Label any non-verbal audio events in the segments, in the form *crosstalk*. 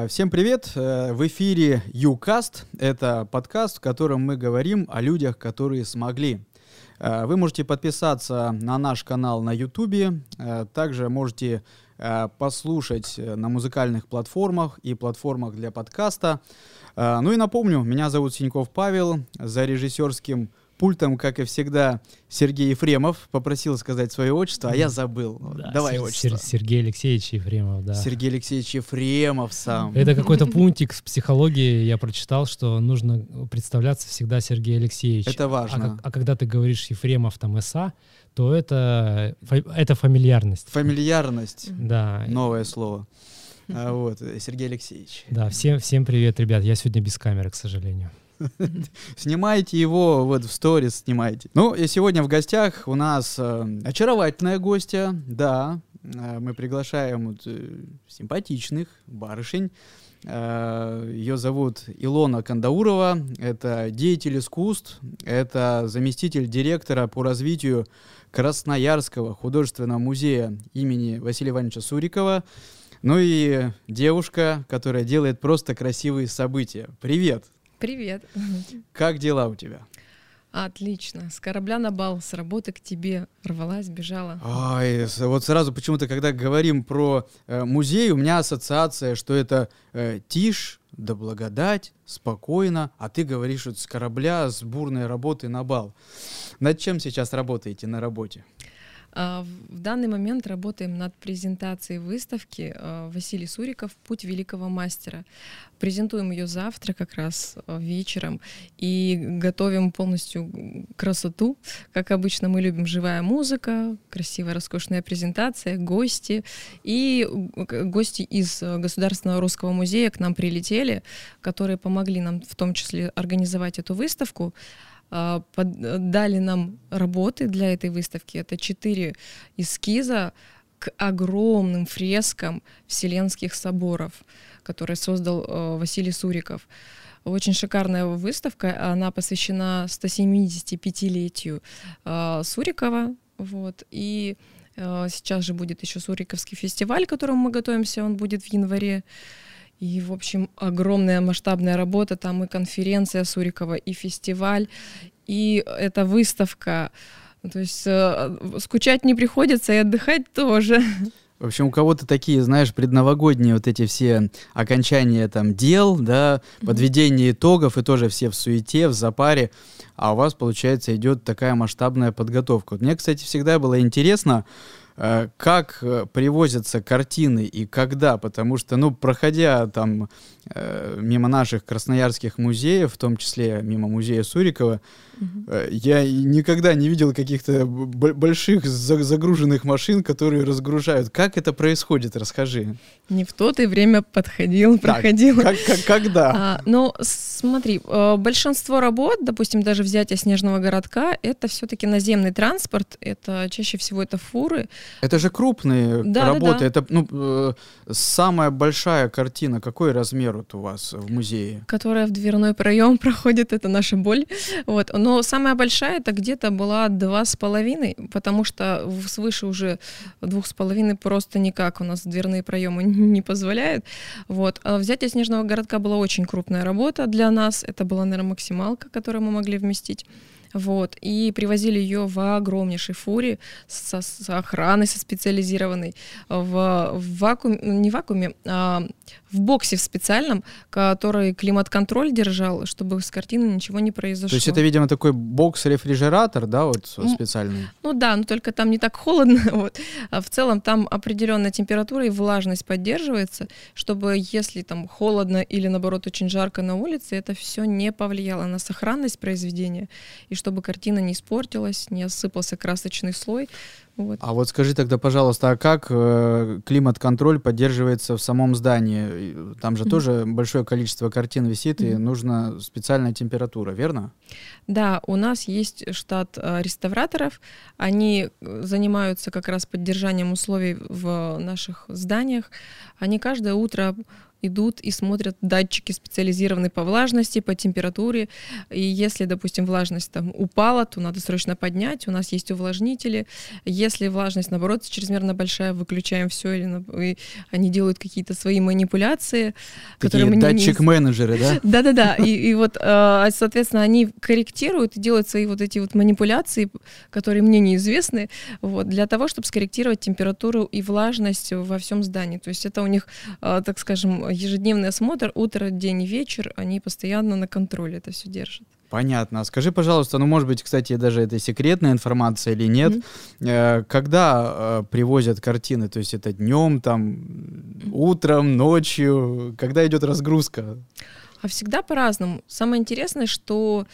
Э, всем привет! Э, в эфире YouCast. Это подкаст, в котором мы говорим о людях, которые смогли. Э, вы можете подписаться на наш канал на YouTube. Также можете послушать на музыкальных платформах и платформах для подкаста. Ну и напомню, меня зовут Синьков Павел. За режиссерским пультом, как и всегда, Сергей Ефремов попросил сказать свое отчество, а я забыл. Да, Давай Сер- отчество. Сергей Алексеевич Ефремов, да. Сергей Алексеевич Ефремов сам. Это какой-то пунктик с психологии. Я прочитал, что нужно представляться всегда Сергей Алексеевич. Это важно. А, а когда ты говоришь Ефремов там СА, то это, это фамильярность. Фамильярность. Да. Новое слово. А вот, Сергей Алексеевич. Да, всем, всем привет, ребят. Я сегодня без камеры, к сожалению. *laughs* Снимайте его, вот в сторис снимайте. Ну, и сегодня в гостях у нас э, очаровательная гостья, да, э, мы приглашаем э, симпатичных барышень. Ее зовут Илона Кандаурова, это деятель искусств, это заместитель директора по развитию Красноярского художественного музея имени Василия Ивановича Сурикова. Ну и девушка, которая делает просто красивые события. Привет! Привет. Как дела у тебя? Отлично. С корабля на бал, с работы к тебе рвалась, бежала. Ой, вот сразу почему-то, когда говорим про э, музей, у меня ассоциация, что это э, тишь, да благодать, спокойно, а ты говоришь вот с корабля, с бурной работы на бал. Над чем сейчас работаете на работе? А, в данный момент работаем над презентацией выставки а, Василий Суриков «Путь великого мастера». Презентуем ее завтра как раз а, вечером и готовим полностью красоту. Как обычно мы любим живая музыка, красивая, роскошная презентация, гости. И гости из Государственного русского музея к нам прилетели, которые помогли нам в том числе организовать эту выставку. А, дали нам работы для этой выставки. Это четыре эскиза к огромным фрескам Вселенских соборов, которые создал э, Василий Суриков. Очень шикарная выставка, она посвящена 175-летию э, Сурикова. Вот, и э, сейчас же будет еще Суриковский фестиваль, к которому мы готовимся, он будет в январе. И, в общем, огромная масштабная работа, там и конференция Сурикова, и фестиваль, и эта выставка. То есть э, скучать не приходится, и отдыхать тоже. В общем, у кого-то такие, знаешь, предновогодние вот эти все окончания там дел, да, подведение итогов, и тоже все в суете, в запаре, а у вас, получается, идет такая масштабная подготовка. Вот мне, кстати, всегда было интересно, как э, привозятся картины и когда, потому что, ну, проходя там э, мимо наших красноярских музеев, в том числе мимо музея Сурикова, Э, я никогда не видел каких-то больших загруженных машин, которые разгружают. Как это происходит? Расскажи. Не в то ты время подходил, проходил. Как, как, когда? А, ну, смотри, э, большинство работ, допустим, даже взятие снежного городка, это все-таки наземный транспорт, это чаще всего это фуры. Это же крупные да, работы. Да, да. Это ну, э, самая большая картина. Какой размер вот у вас в музее? Которая в дверной проем *laughs* проходит, это наша боль. Вот. Но но самая большая это где-то была два с половиной, потому что свыше уже двух с половиной просто никак у нас дверные проемы *laughs* не позволяют. Вот. А взятие снежного городка была очень крупная работа для нас. Это была, наверное, максималка, которую мы могли вместить. Вот, и привозили ее в огромнейшей фуре со, с охраной, со специализированной, в, в вакууме, не в вакууме, а в боксе в специальном, который климат-контроль держал, чтобы с картины ничего не произошло. То есть это, видимо, такой бокс-рефрижератор, да, вот специальный? Ну, ну да, но только там не так холодно, *laughs* вот. А в целом там определенная температура и влажность поддерживается, чтобы если там холодно или наоборот очень жарко на улице, это все не повлияло на сохранность произведения, и чтобы картина не испортилась, не осыпался красочный слой. Вот. А вот скажи тогда, пожалуйста, а как э, климат-контроль поддерживается в самом здании? Там же mm-hmm. тоже большое количество картин висит, mm-hmm. и нужна специальная температура, верно? Да, у нас есть штат э, реставраторов. Они э, занимаются как раз поддержанием условий в наших зданиях. Они каждое утро идут и смотрят датчики специализированные по влажности, по температуре. И если, допустим, влажность там упала, то надо срочно поднять. У нас есть увлажнители. если влажность, наоборот, чрезмерно большая, выключаем все, или и они делают какие-то свои манипуляции. Такие датчик-менеджеры, да? *laughs* Да-да-да. И, и вот, э, соответственно, они корректируют и делают свои вот эти вот манипуляции, которые мне неизвестны, вот, для того, чтобы скорректировать температуру и влажность во всем здании. То есть это у них, э, так скажем, ежедневный осмотр, утро, день и вечер, они постоянно на контроле это все держат. Понятно. А скажи, пожалуйста, ну, может быть, кстати, даже это секретная информация или нет, mm-hmm. когда э, привозят картины? То есть это днем, там, утром, ночью? Когда идет разгрузка? А всегда по-разному. Самое интересное, что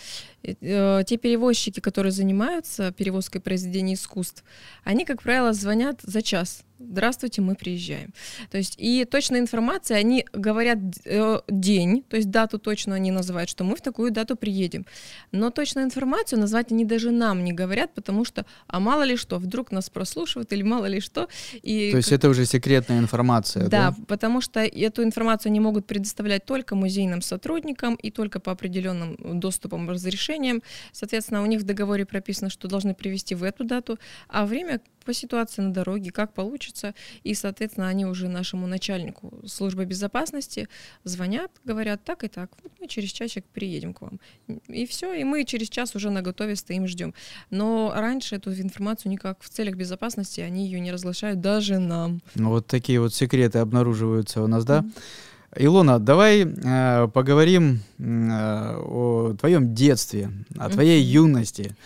э, те перевозчики, которые занимаются перевозкой произведений искусств, они, как правило, звонят за час здравствуйте, мы приезжаем. То есть и точная информация, они говорят э, день, то есть дату точно они называют, что мы в такую дату приедем. Но точную информацию назвать они даже нам не говорят, потому что, а мало ли что, вдруг нас прослушивают или мало ли что. И то есть это уже секретная информация, да? Да, потому что эту информацию они могут предоставлять только музейным сотрудникам и только по определенным доступам, разрешениям. Соответственно, у них в договоре прописано, что должны привести в эту дату, а время по ситуации на дороге, как получится. И, соответственно, они уже нашему начальнику службы безопасности звонят, говорят так и так, вот мы через часик приедем к вам. И все, и мы через час уже на готове стоим, ждем. Но раньше эту информацию никак в целях безопасности они ее не разглашают даже нам. Ну вот такие вот секреты обнаруживаются у нас, да? Mm-hmm. Илона, давай э, поговорим э, о твоем детстве, о твоей mm-hmm. юности.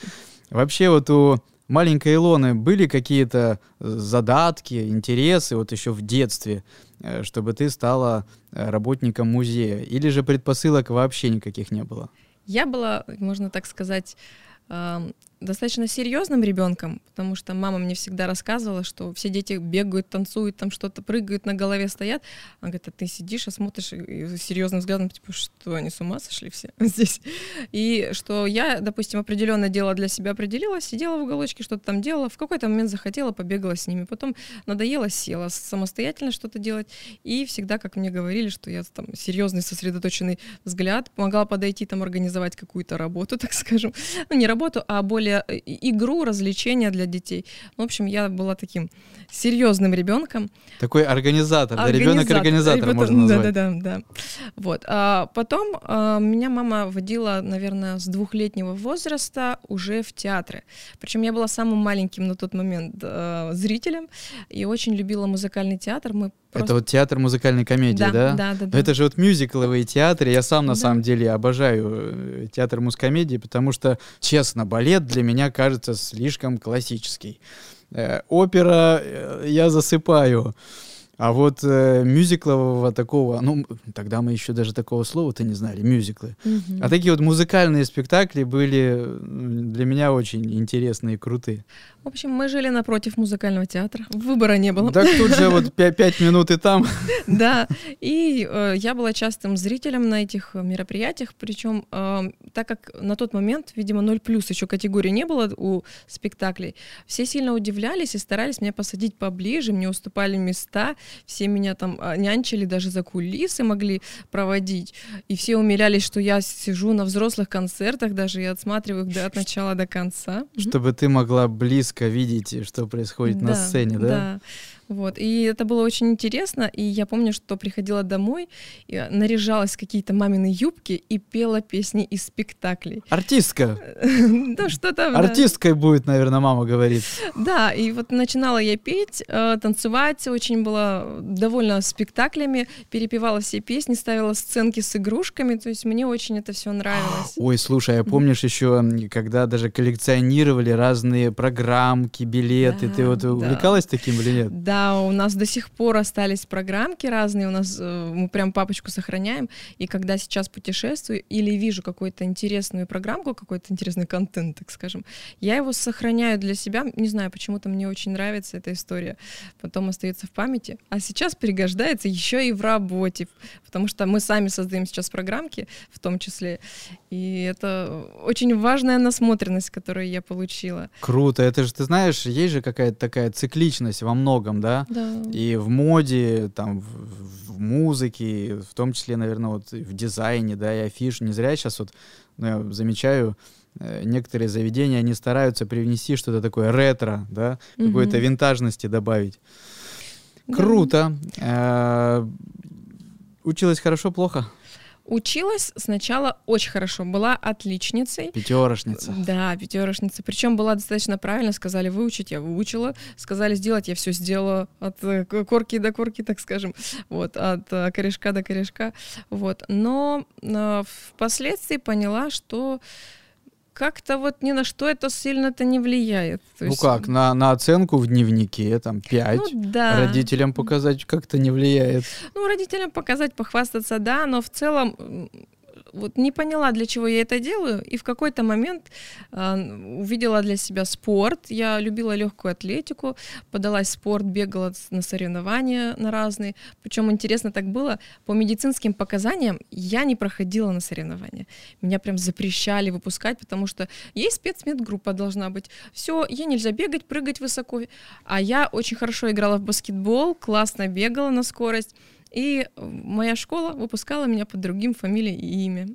Вообще вот у маленькой Илоны были какие-то э, задатки, интересы вот еще в детстве, э, чтобы ты стала э, работником музея? Или же предпосылок вообще никаких не было? Я была, можно так сказать, достаточно серьезным ребенком, потому что мама мне всегда рассказывала, что все дети бегают, танцуют, там что-то прыгают, на голове стоят. Она говорит, а ты сидишь, а смотришь и серьезным взглядом, типа, что они с ума сошли все *laughs* здесь. И что я, допустим, определенное дело для себя определила, сидела в уголочке, что-то там делала, в какой-то момент захотела, побегала с ними, потом надоело, села самостоятельно что-то делать. И всегда, как мне говорили, что я там серьезный, сосредоточенный взгляд, помогала подойти, там, организовать какую-то работу, *laughs* так скажем. Ну, не работу, а более более э, игру, развлечения для детей. В общем, я была таким серьезным ребенком. Такой организатор, да, ребенок-организатор можно назвать. Да, да, да, да. Вот. А потом а, меня мама водила, наверное, с двухлетнего возраста уже в театры. Причем я была самым маленьким на тот момент а, зрителем и очень любила музыкальный театр. Мы Просто... Это вот театр музыкальной комедии, да? Да, да, да. да. Это же вот мюзикловые театры. Я сам на да. самом деле обожаю э, театр музкомедии, потому что, честно, балет для меня кажется слишком классический. Э, опера э, я засыпаю. А вот э, мюзиклового такого, ну, тогда мы еще даже такого слова-то не знали, мюзиклы. Mm-hmm. А такие вот музыкальные спектакли были для меня очень интересные и крутые. В общем, мы жили напротив музыкального театра. Выбора не было. Так тут же вот пять минут и там. *laughs* Да, и э, я была частым зрителем на этих мероприятиях, причем э, так как на тот момент, видимо, 0 плюс еще категории не было у спектаклей, все сильно удивлялись и старались меня посадить поближе, мне уступали места, все меня там а, нянчили, даже за кулисы могли проводить, и все умилялись, что я сижу на взрослых концертах, даже я отсматриваю их от начала до конца. Чтобы ты могла близко видеть, что происходит да, на сцене, да? Да. Вот. И это было очень интересно. И я помню, что приходила домой, и наряжалась в какие-то мамины юбки и пела песни из спектаклей. Артистка. *laughs* Да, что-то. Артисткой будет, наверное, мама говорит. Да, и вот начинала я петь, э, танцевать, очень была довольна спектаклями, перепевала все песни, ставила сценки с игрушками, то есть мне очень это все нравилось. Ой, слушай, а помнишь еще, когда даже коллекционировали разные программки, билеты, ты вот увлекалась таким или нет? Да, у нас до сих пор остались программки разные, у нас э, мы прям папочку сохраняем, и когда сейчас путешествую или вижу какую-то интересную программку, какой-то интересный контент, так скажем, я его сохраняю для себя, не знаю, почему-то мне очень нравится эта история, потом остается в памяти, а сейчас пригождается еще и в работе, потому что мы сами создаем сейчас программки, в том числе, и это очень важная насмотренность, которую я получила. Круто, это же, ты знаешь, есть же какая-то такая цикличность во многом, да? Да. И в моде, там, в, в музыке, в том числе, наверное, вот в дизайне, да, и афиш. Не зря сейчас вот ну, я замечаю, э, некоторые заведения, они стараются привнести что-то такое ретро, да, какой-то Мгм. винтажности добавить. Да. Круто. Э, Училась хорошо, плохо? Училась сначала очень хорошо, была отличницей. Пятерошница. Да, пятерошница. Причем была достаточно правильно. Сказали выучить, я выучила. Сказали сделать, я все сделала от э, корки до корки, так скажем. Вот, от э, корешка до корешка. Вот. Но э, впоследствии поняла, что как-то вот ни на что это сильно-то не влияет. То Ну есть, как, на, на оценку в дневнике, там, 5. Ну да. Родителям показать как-то не влияет. Ну, родителям показать, похвастаться, да, но в целом вот не поняла, для чего я это делаю, и в какой-то момент а, увидела для себя спорт. Я любила легкую атлетику, подалась в спорт, бегала на соревнования на разные. Причем интересно так было, по медицинским показаниям я не проходила на соревнования. Меня прям запрещали выпускать, потому что есть спецмедгруппа должна быть. Все, ей нельзя бегать, прыгать высоко. А я очень хорошо играла в баскетбол, классно бегала на скорость. И э, моя школа выпускала меня под другим фамилией и имя.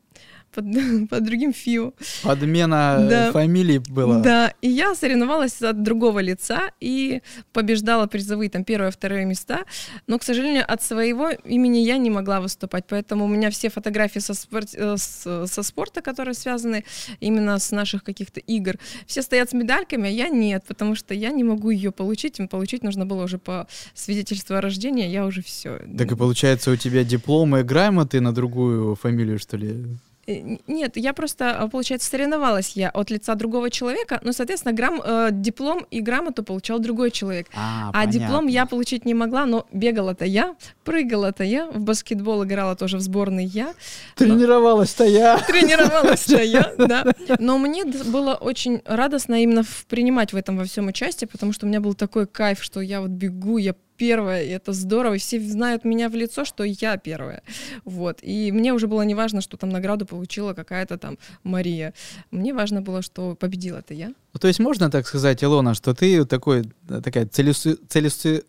Под, *laughs* под другим ФИО. Подмена э, Да. фамилий была. Да, и я соревновалась от другого лица и побеждала призовые там первые, вторые места, но, к сожалению, от своего имени я не могла выступать, поэтому у меня все фотографии со, спорт- э, с- со спорта, которые связаны именно с наших каких-то игр, все стоят с медальками, а я нет, потому что я не могу ее получить, Им получить нужно было уже по свидетельству о рождении, я уже все. Так и получается, у тебя дипломы и грамоты на другую фамилию, что ли? Нет, я просто, а, получается, соревновалась я от лица другого человека, но, соответственно, грам, э, диплом и грамоту получал другой человек. А, А диплом я понятно. получить не могла, но бегала-то я, прыгала-то я, в баскетбол играла тоже в сборной я, Тренировалась-то я. *laughs* тренировалась-то я, да. Но мне было очень радостно именно принимать в этом во всем участие, потому что у меня был такой кайф, что я вот бегу, я первая, и это здорово, и все знают меня в лицо, что я первая. Вот. И мне уже было не важно, что там награду получила какая-то там Мария. Мне важно было, что победила-то я. Ну, то есть можно так сказать, Илона, что ты такой, э, такая целесу- целесу-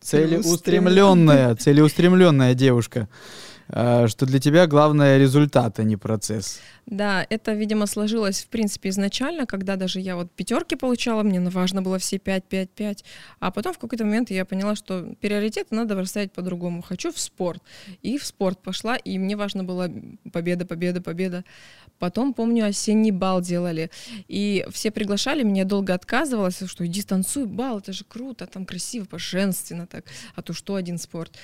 целеустремленная, целеустремленная девушка, что для тебя главное результат, а не процесс. Да, это, видимо, сложилось, в принципе, изначально, когда даже я вот пятерки получала, мне важно было все 5, 5, 5. А потом в какой-то момент я поняла, что приоритеты надо расставить по-другому. Хочу в спорт. И в спорт пошла, и мне важно было победа, победа, победа. Потом, помню, осенний бал делали. И все приглашали, меня долго отказывалась, что иди станцуй бал, это же круто, там красиво, поженственно так. А то что один спорт.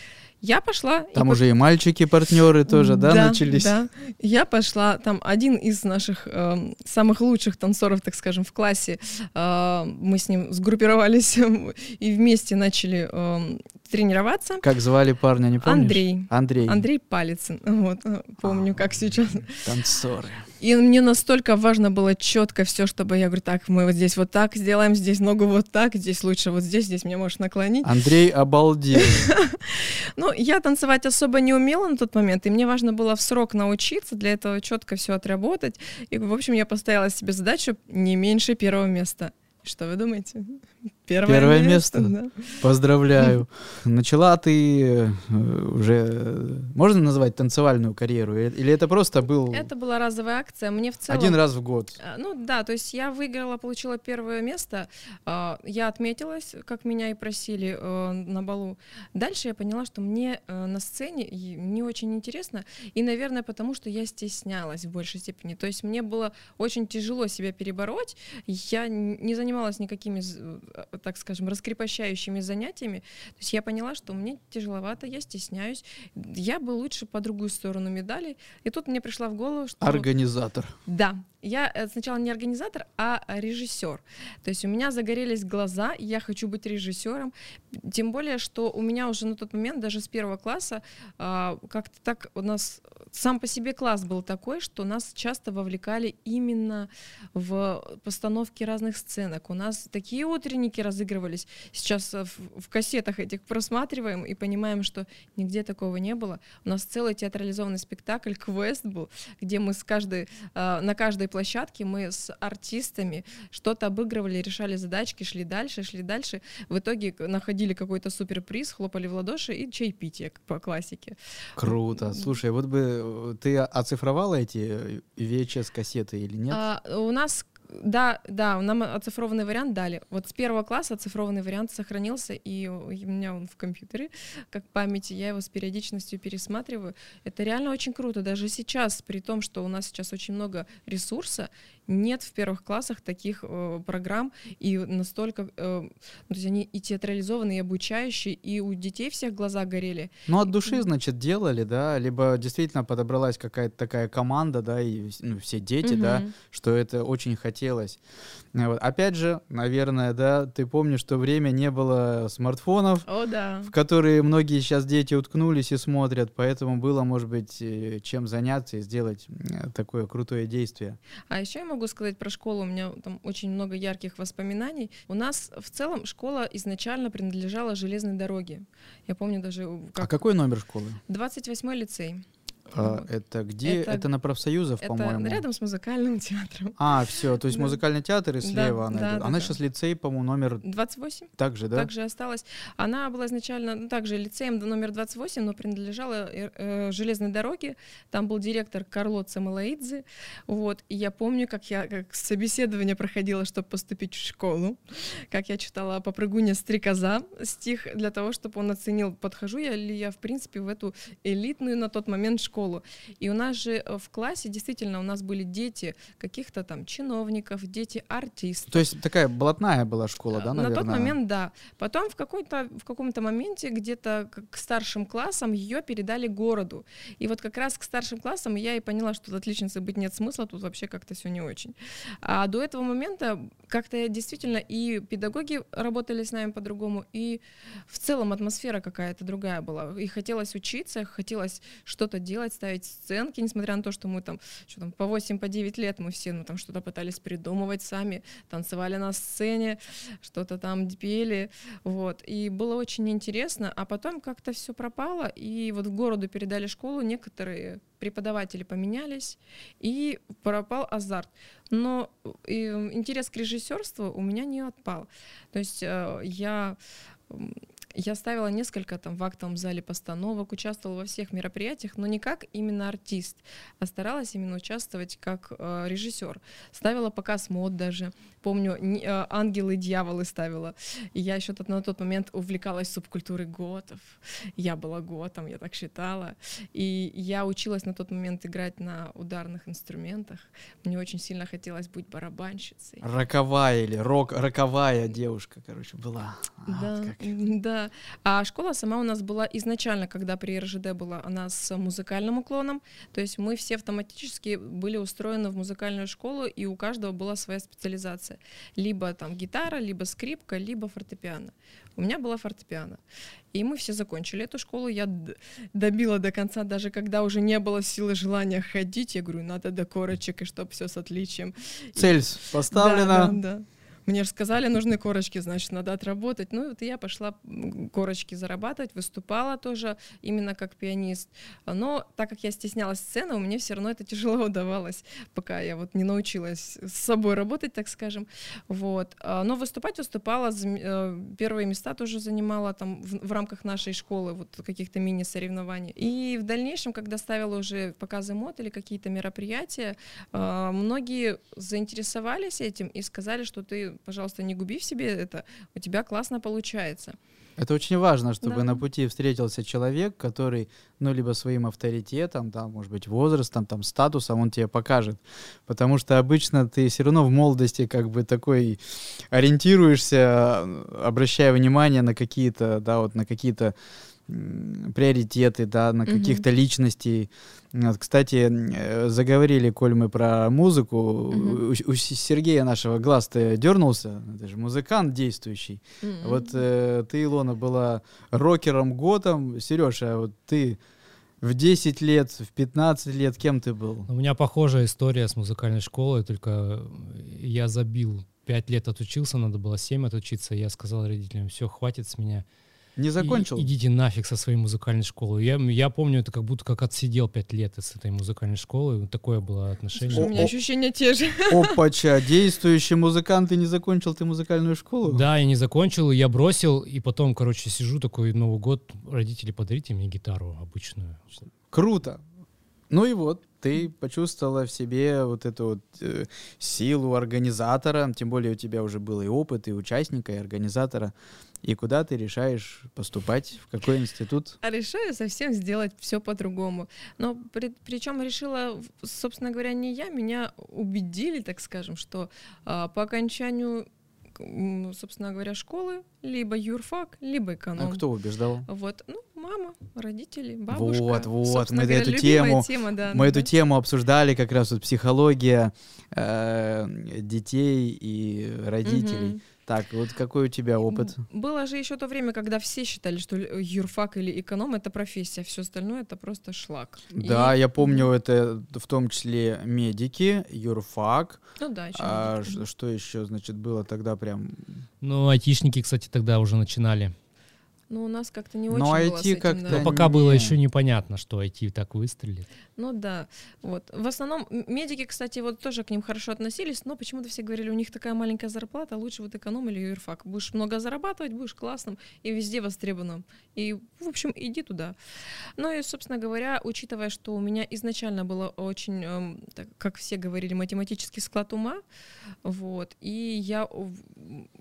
Я пошла. и Там по- уже и мальчики-партнеры тоже, да, начались? Да, я пошла, там один из наших эм, самых лучших танцоров, так скажем, в классе, э, мы с ним сгруппировались *laughs* и вместе начали эм, тренироваться. Как звали парня, не помнишь? Андрей. Андрей. Андрей Палицын, вот, э, помню, как сейчас. Танцоры. И мне настолько важно было четко все, чтобы я говорю, так, мы вот здесь вот так сделаем, здесь ногу вот так, здесь лучше вот здесь, здесь меня можешь наклонить. Андрей обалдел. *laughs* Ну, я танцевать особо не умела на тот момент, и мне важно было в срок научиться, для этого четко все отработать. И, в общем, я поставила себе задачу не меньше первого места. Что вы думаете? Первое, Первое место? да. Поздравляю. *laughs* Начала ты э, уже, э, можно назвать танцевальную карьеру? Э- Или это просто был Это была разовая акция. Мне в целом... один раз в год? Ну да, то есть я выиграла, получила первое место. Я отметилась, как меня и просили на балу. Дальше я поняла, что мне на сцене не очень интересно. И, наверное, потому что я стеснялась в большей степени. То есть мне было очень тяжело себя перебороть. Я не занималась никакими, так скажем, раскрепощающими занятиями. То есть я поняла, что мне тяжеловато, я стесняюсь. Я бы лучше по другую сторону медали. И тут мне пришла в голову, что... Организатор. Да, я э, сначала не организатор, а режиссер. То есть у меня загорелись глаза, я хочу быть режиссером. Тем более, что у меня уже на тот момент, даже с первого класса, а, как-то так у нас сам по себе класс был такой, что нас часто вовлекали именно в постановки разных сценок. У нас такие утренники разыгрывались. Сейчас в, в кассетах этих просматриваем и понимаем, что нигде такого не было. У нас целый театрализованный спектакль, квест был, где мы с каждой, э, на каждой площадке мы с артистами что-то обыгрывали, решали задачки, шли дальше, шли дальше. В итоге находили какой-то суперприз, хлопали в ладоши и чаепитие по классике. Круто. Слушай, вот бы э, ты оцифровала эти VHS-кассеты или нет? А, у нас да, да, нам оцифрованный вариант дали. Вот с первого класса оцифрованный вариант сохранился, и у меня он в компьютере, как памяти, я его с периодичностью пересматриваю. Это реально очень круто. Даже сейчас, при том, что у нас сейчас очень много ресурса, нет в первых классах таких э, программ, и настолько, э, ну, то есть они и театрализованные, и обучающие, и у детей всех глаза горели. Ну, от души, значит, делали, да, либо действительно подобралась какая-то такая команда, да, и ну, все дети, угу. да, что это очень хотелось. Вот. Опять же, наверное, да, ты помнишь, что время не было смартфонов, О, да. в которые многие сейчас дети уткнулись и смотрят, поэтому было, может быть, э, чем заняться и сделать такое крутое действие. А еще я могу сказать про школу, у меня там очень много ярких воспоминаний. У нас в целом школа изначально принадлежала железной дороге. Я помню даже... Как... А какой номер школы? 28-й лицей. А, это где? Это, это на профсоюзов, по-моему. Рядом с музыкальным театром. А, все, то есть да. музыкальный театр и слева да, она да, идет. Да, она да. сейчас лицей, по-моему, номер... 28. Также, да? Также осталась. Она была изначально ну, также лицеем номер 28, но принадлежала э, э, железной дороге. Там был директор Карло Цамалаидзе. Вот. И я помню, как я как собеседование проходила, чтобы поступить в школу. Как я читала «Попрыгуня стрекоза» стих для того, чтобы он оценил, подхожу я ли я, в принципе, в эту элитную на тот момент школу. И у нас же э, в классе действительно у нас были дети каких-то там чиновников, дети артистов. То есть такая блатная была школа, да, наверное? На тот момент, да. Потом в, какой-то, в каком-то моменте где-то к старшим классам ее передали городу. И вот как раз к старшим классам я и поняла, что тут отличницей быть нет смысла, тут вообще как-то все не очень. А до этого момента как-то действительно и педагоги работали с нами по-другому, и в целом атмосфера какая-то другая была. И хотелось учиться, хотелось что-то делать, ставить сценки, несмотря на то, что мы там, что там по 8, по 9 лет мы все ну, там что-то пытались придумывать сами, танцевали на сцене, что-то там пели, вот. И было очень интересно, а потом как-то все пропало, и вот в городу передали школу, некоторые преподаватели поменялись, и пропал азарт. Но интерес к режиссерству у меня не отпал. То есть э, я я ставила несколько там в актовом зале постановок, участвовала во всех мероприятиях, но не как именно артист, а старалась именно участвовать как э, режиссер. Ставила показ мод даже. Помню, э, ангелы и дьяволы ставила. И я еще на тот момент увлекалась субкультурой готов. Я была готом, я так считала. И я училась на тот момент играть на ударных инструментах. Мне очень сильно хотелось быть барабанщицей. Роковая или рок, роковая девушка, короче, была. Да, а, вот да. А школа сама у нас была изначально, когда при РЖД была, она с музыкальным уклоном. То есть мы все автоматически были устроены в музыкальную школу, и у каждого была своя специализация. Либо там гитара, либо скрипка, либо фортепиано. У меня была фортепиано. И мы все закончили эту школу. Я добила до конца, даже когда уже не было силы желания ходить. Я говорю, надо до корочек, и чтобы все с отличием. Цель поставлена. Да, да, да. Мне же сказали, нужны корочки, значит, надо отработать. Ну, вот я пошла корочки зарабатывать, выступала тоже именно как пианист. Но так как я стеснялась сцены, у меня все равно это тяжело *laughs* удавалось, пока я вот не научилась с собой работать, так скажем. Вот. А, но выступать выступала, э, первые места тоже занимала там в, в рамках нашей школы, вот каких-то мини-соревнований. И в дальнейшем, когда ставила уже показы мод или какие-то мероприятия, а, многие заинтересовались этим и сказали, что ты пожалуйста, не губи в себе это, у тебя классно получается. Это очень важно, чтобы да. на пути встретился человек, который, ну, либо своим авторитетом, да, может быть, возрастом, там, статусом, он тебе покажет. Потому что обычно ты все равно в молодости как бы такой ориентируешься, обращая внимание на какие-то, да, вот на какие-то приоритеты, да, на каких-то угу. личностей. Вот, кстати, э, заговорили, коль мы про музыку, угу. у, у Сергея нашего глаз-то дернулся, это же музыкант действующий. Угу. Вот э, ты, Илона, была рокером годом, Сережа, а вот ты в 10 лет, в 15 лет кем ты был? У меня похожая история с музыкальной школой, только я забил. Пять лет отучился, надо было 7 отучиться. Я сказал родителям, все, хватит с меня Не закончил? И, идите нафиг со своей музыкальной школы. Я, я помню, это как будто как отсидел пять лет с этой музыкальной школы. Такое было отношение. Слушай, у меня ощущения те же. *laughs* Опача, действующий музыкант, ты не закончил ты музыкальную школу? Да, я не закончил, я бросил, и потом, короче, сижу такой Новый год, родители, подарите мне гитару обычную. Круто. Ну и вот, ты почувствовала в себе вот эту вот э, силу организатора, тем более у тебя уже был и опыт, и участника, и организатора. И куда ты решаешь поступать? В какой институт? А решаю совсем сделать все по-другому. Но при, причем решила, собственно говоря, не я, меня убедили, так скажем, что а, по окончанию собственно говоря, школы, либо юрфак, либо эконом. А кто убеждал? Вот, ну, мама, родители, бабушка. Вот, вот, мы говоря, эту тему, тема, да, мы да. эту тему обсуждали, как раз вот психология э, детей и родителей. Угу. Так, вот какой у тебя опыт? Было же еще то время, когда все считали, что юрфак или эконом это профессия, все остальное это просто шлак. Да, и... я помню это в том числе медики, юрфак. Ну да, еще. А, что еще, значит, было тогда прям? Ну, айтишники, кстати, тогда уже начинали. Ну, у нас как-то не очень Но было IT как-то да. Но пока не... было еще непонятно, что IT так выстрелит. Ну да, вот. В основном медики, кстати, вот тоже к ним хорошо относились, но почему-то все говорили, у них такая маленькая зарплата, лучше вот эконом или юрфак. Будешь много зарабатывать, будешь классным и везде востребованным. И, в общем, иди туда. Ну и, собственно говоря, учитывая, что у меня изначально было очень, эм, так, как все говорили, математический склад ума, вот, и я в,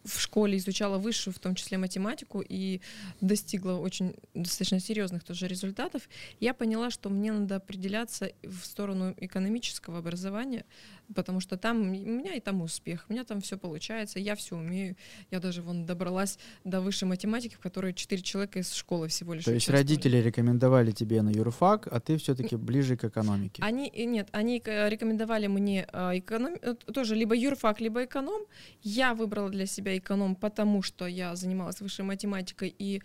в школе изучала высшую, в том числе математику, и достигла очень достаточно серьезных тоже результатов, я поняла, что мне надо определяться в сторону экономического образования, потому что там у меня и там успех, у меня там все получается, я все умею. Я даже вон добралась до высшей математики, в которой четыре человека из школы всего лишь. То есть родители рекомендовали тебе на юрфак, а ты все-таки ближе к экономике? Они нет, они рекомендовали мне а, эконом, э, тоже либо юрфак, либо эконом. Я выбрала для себя эконом, потому что я занималась высшей математикой, и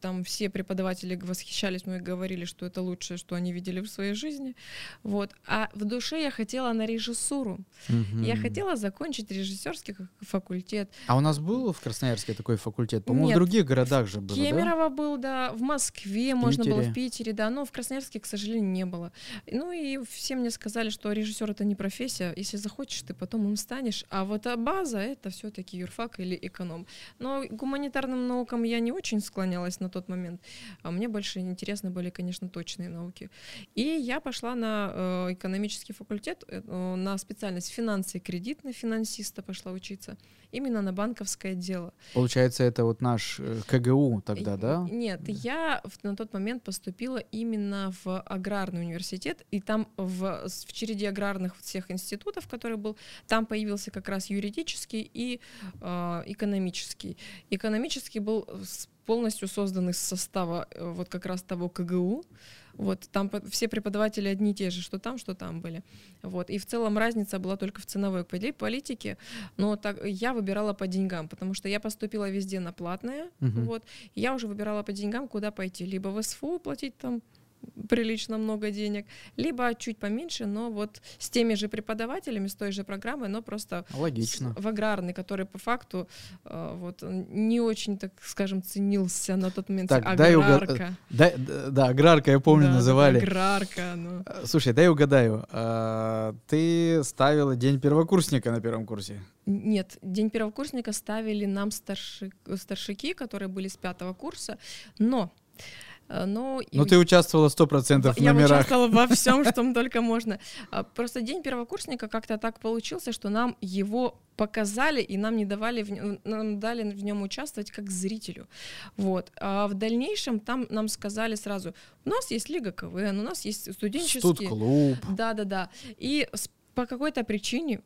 там все преподаватели восхищались мной и говорили, что это лучшее, что они видели в своей жизни. Вот. А в душе я хотела на режиссуру. Угу. Я хотела закончить режиссерский факультет. А у нас был в Красноярске такой факультет? По-моему, в других городах же было, Кемерово да? был, да, в Москве в можно было, в Питере, да, но в Красноярске, к сожалению, не было. Ну и все мне сказали, что режиссер это не профессия, если захочешь, ты потом им станешь, а вот а база это все-таки юрфак или эконом. Но гуманитарным наукам я не очень склонялась на тот момент, а мне больше интересны были, конечно, точные науки. И я пошла на э, экономический факультет, э, на специальность финансы и кредит на финансиста пошла учиться, именно на банковское дело. Получается, это вот наш э, КГУ тогда, да? Нет, я на тот момент поступила именно в аграрный университет, и там в, в череде аграрных всех институтов, который был, там появился как раз юридический и э, экономический. Экономический был полностью создан из состава э, вот как раз того КГУ, вот там все преподаватели одни и те же, что там, что там были. Вот. И в целом разница была только в ценовой политике, но так, я выбирала по деньгам, потому что я поступила везде на платное, угу. вот, я уже выбирала по деньгам, куда пойти, либо в СФУ платить там прилично много денег, либо чуть поменьше, но вот с теми же преподавателями, с той же программой, но просто Логично. в аграрный, который по факту э, вот не очень, так скажем, ценился на тот момент. Так, аграрка. Дай угад... да, да, аграрка, я помню, да, называли. Аграрка, ну. Э, слушай, дай угадаю. А, ты ставила день первокурсника на первом курсе? Нет, день первокурсника ставили нам старши... старшики, которые были с пятого курса, но Э, но, Но ты участвовала 100% в я номерах. Я участвовала во *laughs* всем, что только можно. А, просто день первокурсника как-то так получился, что нам его показали и нам не давали в, нам дали в нем участвовать как зрителю вот а в дальнейшем там нам сказали сразу у нас есть лига КВН у нас есть студенческий Студ-клуб да да да и по какой-то причине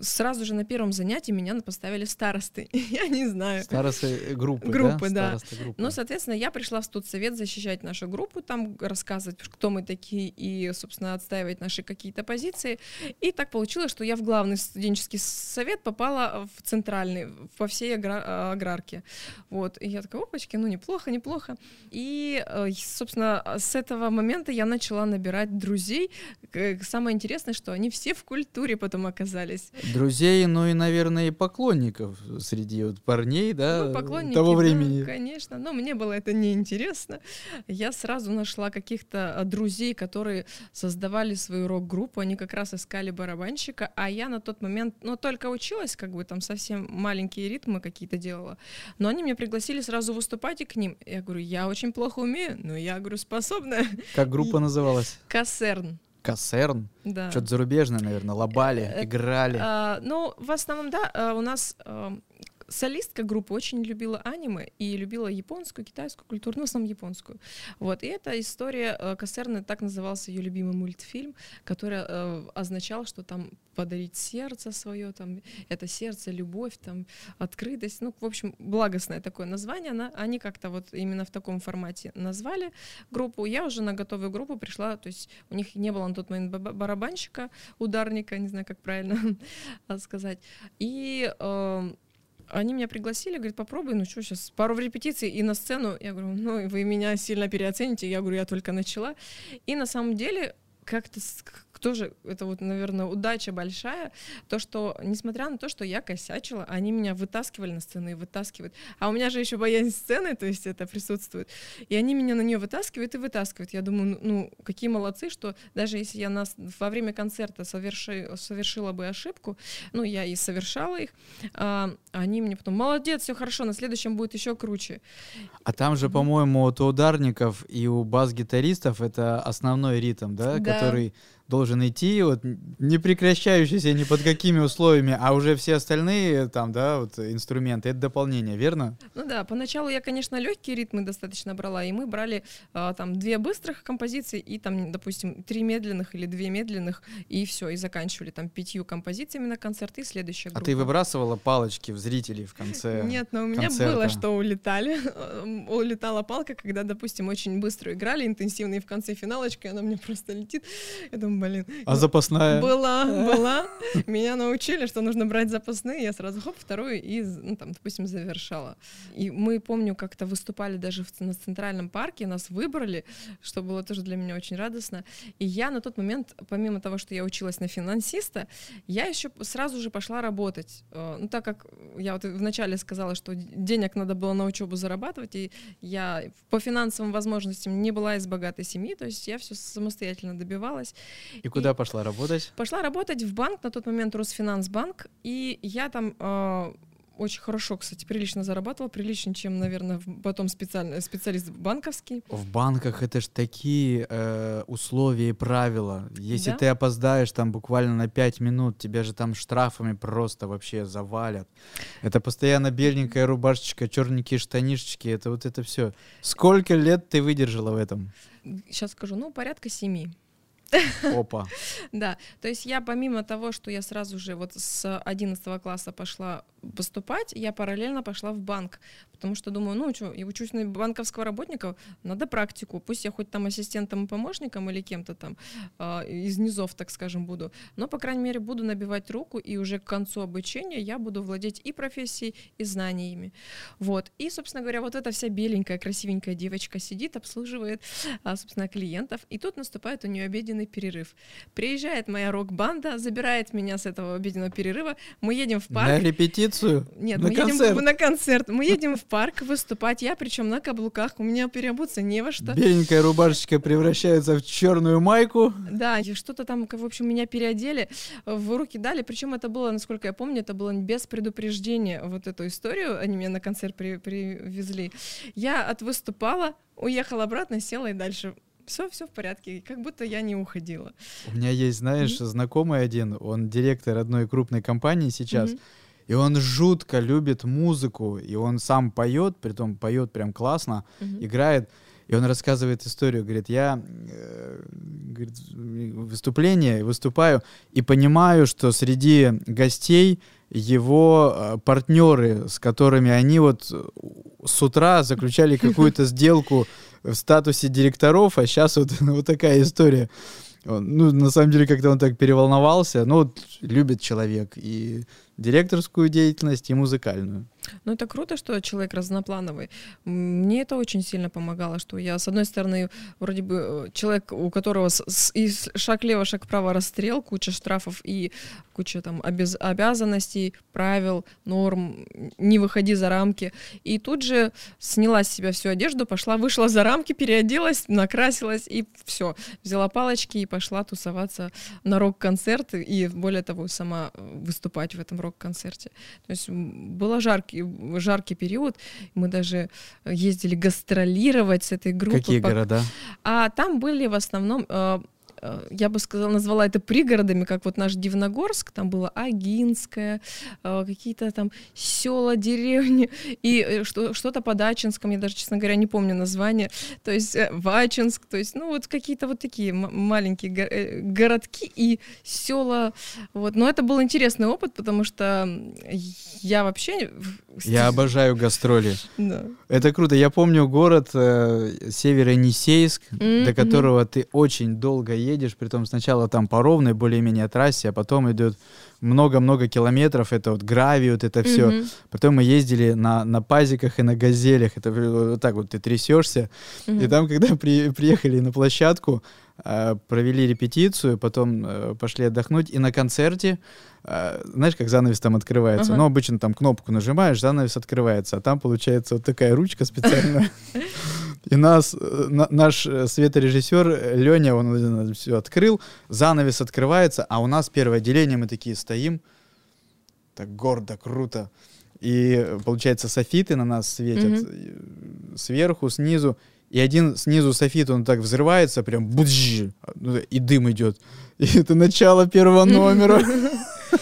сразу же на первом занятии меня поставили старосты. *laughs* я не знаю. Старосты группы, группы да? да. Группы. Ну, соответственно, я пришла в студсовет защищать нашу группу, там рассказывать, кто мы такие и, собственно, отстаивать наши какие-то позиции. И так получилось, что я в главный студенческий совет попала в центральный, по всей агра- аграрке. Вот. И я такая, опачки, ну, неплохо, неплохо. И, э, собственно, с этого момента я начала набирать друзей. Самое интересное, что они все в культуре потом оказались старались. Друзей, ну и, наверное, и поклонников среди вот парней, да, ну, поклонники, того времени. конечно, но мне было это неинтересно. Я сразу нашла каких-то а, друзей, которые создавали свою рок-группу, они как раз искали барабанщика, а я на тот момент, ну, только училась, как бы там совсем маленькие ритмы какие-то делала, но они меня пригласили сразу выступать и к ним. Я говорю, я очень плохо умею, но я, говорю, способна. Как группа называлась? Кассерн. Кассерн? Да. Что-то зарубежное, наверное, лобали, Э, э, играли. А, ну, в основном, да, у нас а, солистка группы очень любила аниме и любила японскую, китайскую культуру, ну, в основном японскую. Вот, и эта история э, Кассерны, так назывался ее любимый мультфильм, который э, означал, что там подарить сердце свое, там, это сердце, любовь, там, открытость, ну, в общем, благостное такое название, она, они как-то вот именно в таком формате назвали группу. Я уже на готовую группу пришла, то есть у них не было на тот момент ба- барабанщика, ударника, не знаю, как правильно *laughs* сказать. И э, они меня пригласили, говорят, попробуй, ну что, сейчас пару репетиций и на сцену. Я говорю, ну вы меня сильно переоцените. Я говорю, я только начала. И на самом деле как-то тоже это вот, наверное, удача большая, то, что, несмотря на то, что я косячила, они меня вытаскивали на сцену и вытаскивают. А у меня же еще боязнь сцены, то есть это присутствует. И они меня на нее вытаскивают и вытаскивают. Я думаю, ну, ну, какие молодцы, что даже если я нас во время концерта соверши, совершила бы ошибку, ну, я и совершала их, а, они мне потом, молодец, все хорошо, на следующем будет еще круче. А там же, по-моему, вот у ударников и у бас-гитаристов это основной ритм, да, Да. который должен идти, вот не прекращающийся ни под какими условиями, а уже все остальные там, да, вот инструменты, это дополнение, верно? Ну да, поначалу я, конечно, легкие ритмы достаточно брала, и мы брали а, там две быстрых композиции и там, допустим, три медленных или две медленных, и все, и заканчивали там пятью композициями на концерт, и следующая А группа. ты выбрасывала палочки в зрителей в конце? Нет, но у меня концерта? было, что улетали. *laughs* Улетала палка, когда, допустим, очень быстро играли, интенсивно, и в конце финалочка она мне просто летит. Я думаю, блин. А запасная? Была, *laughs* была. Меня научили, что нужно брать запасные. Я сразу хоп, вторую и, ну, там, допустим, завершала. И мы, помню, как-то выступали даже в, на Центральном парке, нас выбрали, что было тоже для меня очень радостно. И я на тот момент, помимо того, что я училась на финансиста, я еще сразу же пошла работать. Э, Ну, так как я вот вначале сказала, что денег надо было на учебу зарабатывать, и я по финансовым возможностям не была из богатой семьи, то есть я все самостоятельно добивалась. И куда пошла работать? Пошла работать в банк, на тот момент Росфинансбанк, и я там э, очень хорошо, кстати, прилично зарабатывала, приличнее, чем, наверное, потом специально, специалист банковский. В банках это ж такие э, условия и правила. Если Да? ты опоздаешь там буквально на 5 минут, тебя же там штрафами просто вообще завалят. Это постоянно беленькая рубашечка, черненькие штанишечки, это вот это все. Сколько лет ты выдержала в этом? Сейчас скажу, ну, порядка семи. Опа. *laughs* Да, то есть я помимо того, что я сразу же вот с 11 класса пошла поступать, я параллельно пошла в банк, потому что думаю, ну что, я учусь на банковского работника, надо практику, пусть я хоть там ассистентом и помощником или кем-то там а, из низов, так скажем, буду, но, по крайней мере, буду набивать руку, и уже к концу обучения я буду владеть и профессией, и знаниями. Вот, и, собственно говоря, вот эта вся беленькая, красивенькая девочка сидит, обслуживает, а, собственно, клиентов, и тут наступает у нее обеденный перерыв. Приезжает моя рок-банда, забирает меня с этого обеденного перерыва, мы едем в парк. На репетицию? Нет, на мы концерт? едем на концерт. Мы едем в парк выступать. Я причем на каблуках. У меня переобуться не во что. Беленькая рубашечка превращается в черную майку. Да, и что-то там, в общем, меня переодели, в руки дали. Причем это было, насколько я помню, это было без предупреждения. Вот эту историю они меня на концерт при- привезли. Я отвыступала, уехала обратно, села и дальше. Все, все в порядке, как будто я не уходила. У меня есть, знаешь, знакомый один, он директор одной крупной компании сейчас, Мгм. И он жутко любит музыку, и он сам поет, притом поет прям классно, Мгм. играет, и он рассказывает историю, говорит, я э, говорит, выступление выступаю и понимаю, что среди гостей его э, партнеры, с которыми они вот э, с утра заключали *laughs* какую-то сделку в статусе директоров, а сейчас вот, *laughs* вот такая история. Он, ну, на самом деле, как-то он так переволновался. Ну, вот любит человек. И директорскую деятельность и музыкальную. Ну, это круто, что человек разноплановый. Мне это очень сильно помогало, что я, с одной стороны, вроде бы э, человек, у которого с, с, и шаг лево, шаг право расстрел, куча штрафов и куча там обяз, обязанностей, правил, норм, не выходи за рамки. И тут же сняла с себя всю одежду, пошла, вышла за рамки, переоделась, накрасилась и все. Взяла палочки и пошла тусоваться на рок-концерт и, более того, сама выступать в этом рок-концерте. То есть было жаркий жаркий период. Мы даже ездили гастролировать с этой группой. Какие города? А там были в основном Э, я бы сказала, назвала это пригородами, как вот наш Дивногорск, там было Агинское, э, какие-то там села, деревни, и э, что-то по Дачинскому, я даже, честно говоря, не помню название, то есть Вачинск, то есть, ну, вот какие-то вот такие маленькие городки и села, вот, но это был интересный опыт, потому что я вообще... Я обожаю гастроли. Да. Это круто. Я помню город э, Северо-Енисейск, mm-hmm. до которого ты очень долго едешь, притом сначала там по ровной более-менее трассе, а потом идет много-много километров, это вот гравий, вот это все. Mm-hmm. Потом мы ездили на, на пазиках и на газелях, это вот так вот ты трясешься. Mm-hmm. И там, когда при, приехали на площадку, э, провели репетицию, потом э, пошли отдохнуть, и на концерте, э, знаешь, как занавес там открывается? Uh-huh. Ну, обычно там кнопку нажимаешь, занавес открывается, а там получается вот такая ручка специальная. *laughs* И нас, э, на, наш э, светорежиссер Леня, он все открыл, занавес открывается, а у нас первое отделение, мы такие стоим, так гордо, круто. И получается, софиты на нас светят mm-hmm. сверху, снизу. И один снизу софит, он так взрывается, прям будж, и дым идет. И это начало первого номера.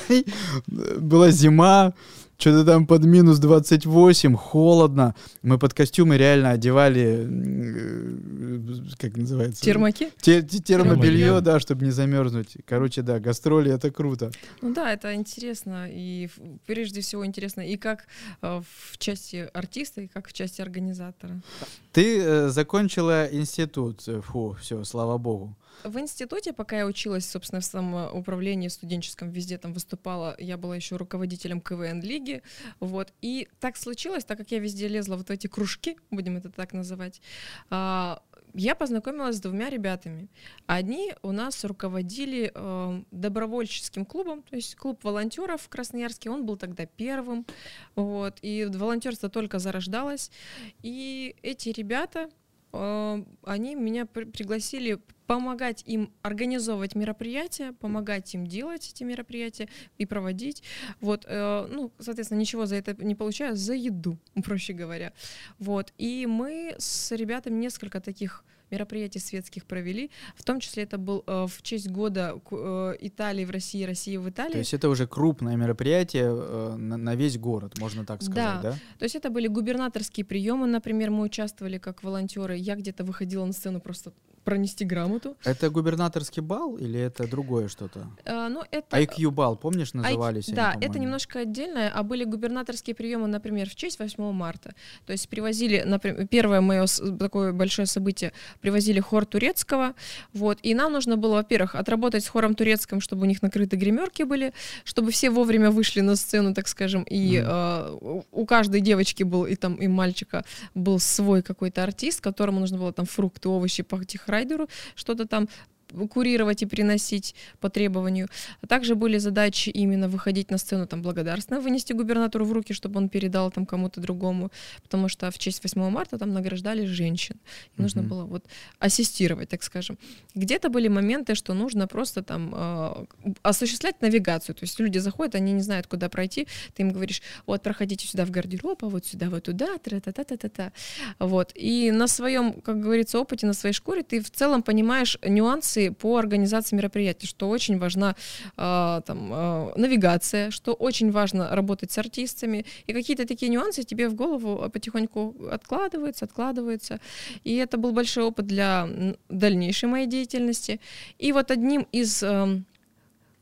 *laughs* Была зима, что-то там под минус 28, холодно. Мы под костюмы реально одевали, э, как называется? Термаки? Те, термобелье, да, чтобы не замерзнуть. Короче, да, гастроли это круто. Ну да, это интересно. И прежде всего интересно и как э, в части артиста, и как в части организатора. Ты э, закончила институт. Фу, все, слава богу. В институте, пока я училась, собственно, в самоуправлении студенческом, везде там выступала, я была еще руководителем КВН-лиги, вот, и так случилось, так как я везде лезла вот в эти кружки, будем это так называть, а, я познакомилась с двумя ребятами. Одни у нас руководили э, добровольческим клубом, то есть клуб волонтеров в Красноярске, он был тогда первым, вот, и волонтерство только зарождалось, и эти ребята, они меня при пригласили помогать им организовывать мероприятия, помогать им делать эти мероприятия и проводить. Вот, э, ну, соответственно, ничего за это не получаю, за еду, *laughs* проще говоря. Вот, и мы с ребятами несколько таких мероприятий светских провели. В том числе это был э, в честь года э, Италии в России, России в Италии. То есть это уже крупное мероприятие э, на, на весь город, можно так сказать, да. да? То есть это были губернаторские приемы, например, мы участвовали как волонтеры. Я где-то выходила на сцену просто пронести грамоту. Это губернаторский бал или это другое что-то? А, ну, это... IQ бал, помнишь, назывались IQ... они, Да, это немножко отдельное, а были губернаторские приемы, например, в честь 8 марта. То есть привозили, например, первое мое такое большое событие, привозили хор турецкого, вот, и нам нужно было, во-первых, отработать с хором турецким, чтобы у них накрыты гримерки были, чтобы все вовремя вышли на сцену, так скажем, и mm. э, у каждой девочки был, и там, и мальчика был свой какой-то артист, которому нужно было там фрукты, овощи, пахтих райдеру что-то там курировать и приносить по требованию. А также были задачи именно выходить на сцену там благодарственно, вынести губернатору в руки, чтобы он передал там кому-то другому, потому что в честь 8 марта там награждали женщин. И нужно было вот ассистировать, так скажем. Где-то были моменты, что нужно просто там э, осуществлять навигацию. То есть люди заходят, они не знают, куда пройти. Ты им говоришь, вот проходите сюда в гардероб, а вот сюда, вот туда, тра-та-та-та-та. Вот. И на своем, как говорится, опыте, на своей шкуре ты в целом понимаешь нюансы по организации мероприятий, что очень важна э, там, э, навигация, что очень важно работать с артистами, и какие-то такие нюансы тебе в голову потихоньку откладываются, откладываются. И это был большой опыт для дальнейшей моей деятельности. И вот одним из э,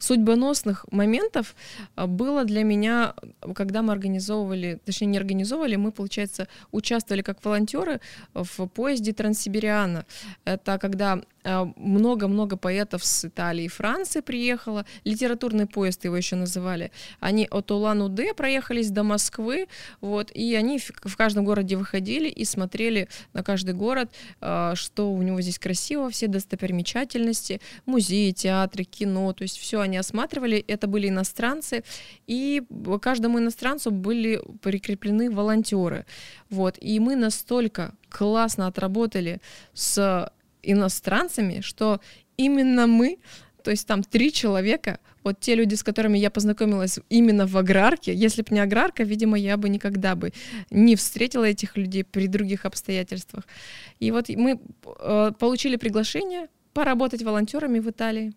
судьбоносных моментов а, было для меня, когда мы организовывали, точнее не организовывали, мы, получается, участвовали как волонтеры в поезде Транссибириана. Это когда а, много-много поэтов с Италии и Франции приехало, литературный поезд его еще называли. Они от Улан-Удэ проехались до Москвы, вот, и они в каждом городе выходили и смотрели на каждый город, а, что у него здесь красиво, все достопримечательности, музеи, театры, кино, то есть все они осматривали, это были иностранцы, и каждому иностранцу были прикреплены волонтеры, вот, и мы настолько классно отработали с иностранцами, что именно мы, то есть там три человека, вот те люди, с которыми я познакомилась именно в аграрке, если бы не аграрка, видимо, я бы никогда бы не встретила этих людей при других обстоятельствах. И вот мы э, получили приглашение поработать волонтерами в Италии.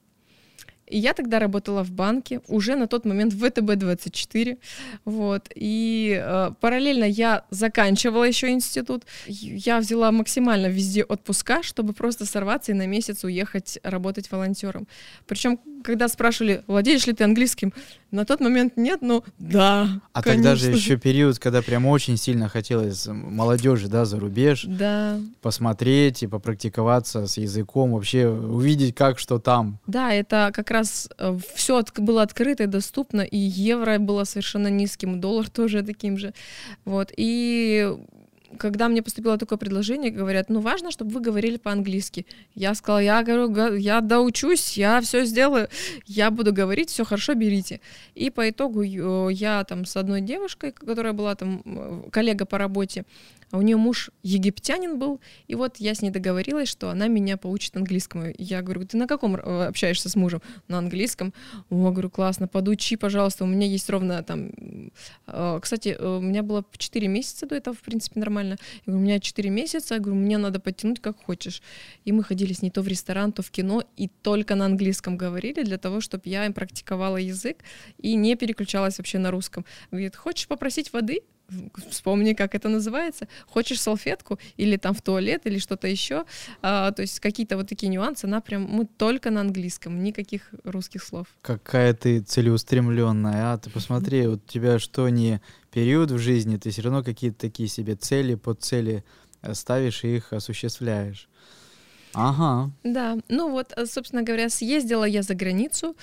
Я тогда работала в банке, уже на тот момент в ВТБ-24, вот, и э, параллельно я заканчивала еще институт, я взяла максимально везде отпуска, чтобы просто сорваться и на месяц уехать работать волонтером. Причем, когда спрашивали, владеешь ли ты английским, на тот момент нет, но да. А конечно. тогда же еще период, когда прям очень сильно хотелось молодежи, да, за рубеж. Да. Посмотреть и попрактиковаться с языком, вообще увидеть, как что там. Да, это как раз э, все было открыто и доступно, и евро было совершенно низким, доллар тоже таким же. Вот. И когда мне поступило такое предложение, говорят, ну важно, чтобы вы говорили по-английски. Я сказала, я говорю, я доучусь, я все сделаю, я буду говорить, все хорошо, берите. И по итогу я там с одной девушкой, которая была там э, коллега по работе, а у нее муж египтянин был, и вот я с ней договорилась, что она меня поучит английскому. Я говорю, ты на каком э, общаешься с мужем? На английском. О, говорю, классно, подучи, пожалуйста, у меня есть ровно там... Э, кстати, у меня было 4 месяца до этого, в принципе, нормально. Я говорю, у меня 4 месяца, я говорю, мне надо подтянуть как хочешь. И мы ходили с ней то в ресторан, то в кино, и только на английском говорили для того, чтобы я им практиковала язык и не переключалась вообще на русском. Говорит, хочешь попросить воды? Вспомни, как это называется. Хочешь салфетку или там в туалет или что-то еще. А, то есть какие-то вот такие нюансы, она прям, мы только на английском, никаких русских слов. Какая ты целеустремленная, а? Ты посмотри, вот у тебя что не период в жизни, ты все равно какие-то такие себе цели, под цели ставишь и их осуществляешь. Ага. Да, ну вот, собственно говоря, съездила я за границу,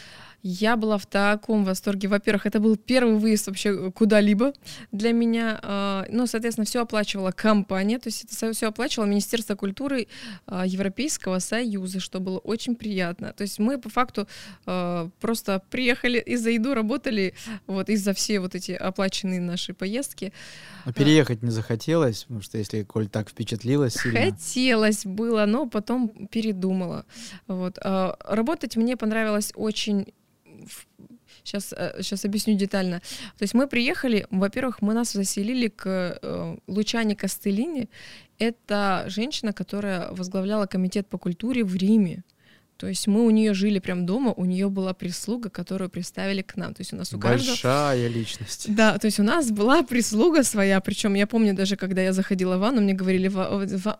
я была в таком восторге. Во-первых, это был первый выезд вообще куда-либо для меня. А, ну, соответственно, все оплачивала компания, то есть это все оплачивало Министерство культуры а, Европейского Союза, что было очень приятно. То есть мы по факту а, просто приехали и за еду работали вот из-за все вот эти оплаченные наши поездки. А переехать не захотелось, потому что если Коль так впечатлилась сильно... Хотелось было, но потом передумала. Вот. Работать мне понравилось очень Сейчас, сейчас э, объясню детально. То есть мы приехали, во-первых, мы нас заселили к э, Лучане Костелини. Это женщина, которая возглавляла комитет по культуре в Риме. То есть мы у нее жили прям дома, у нее была прислуга, которую представили к нам. То есть у нас у каждого... Большая личность. Да, то есть у нас была прислуга своя, причем я помню даже, когда я заходила в ванну, мне говорили, в... В...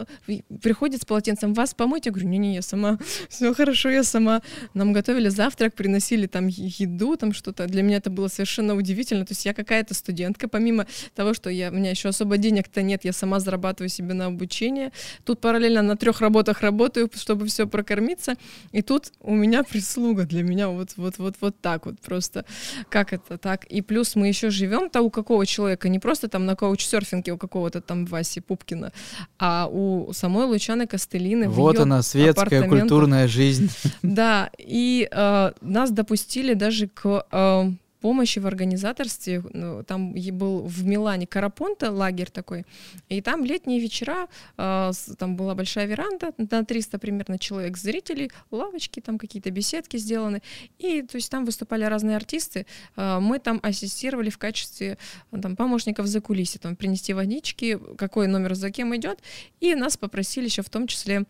приходит с полотенцем, вас помыть? Я говорю, не-не, я сама, *laughs* все хорошо, я сама. Нам готовили завтрак, приносили там еду, там что-то. Для меня это было совершенно удивительно. То есть я какая-то студентка, помимо того, что я, у меня еще особо денег-то нет, я сама зарабатываю себе на обучение. Тут параллельно на трех работах работаю, чтобы все прокормиться. И тут у меня прислуга для меня вот, вот, вот, вот так вот просто. Как это так? И плюс мы еще живем-то у какого человека, не просто там на каучсерфинге у какого-то там Васи Пупкина, а у самой Лучаны Костелины. Вот она, светская культурная жизнь. *laughs* Да, и э, нас допустили даже к э, помощи в организаторстве. Ну, там был в Милане Карапонта лагерь такой, и там летние вечера, а, там была большая веранда на 300 примерно человек зрителей, лавочки, там какие-то беседки сделаны, и то есть там выступали разные артисты. А, мы там ассистировали в качестве там, помощников за кулиси, там принести водички, какой номер за кем идет, и нас попросили еще в том числе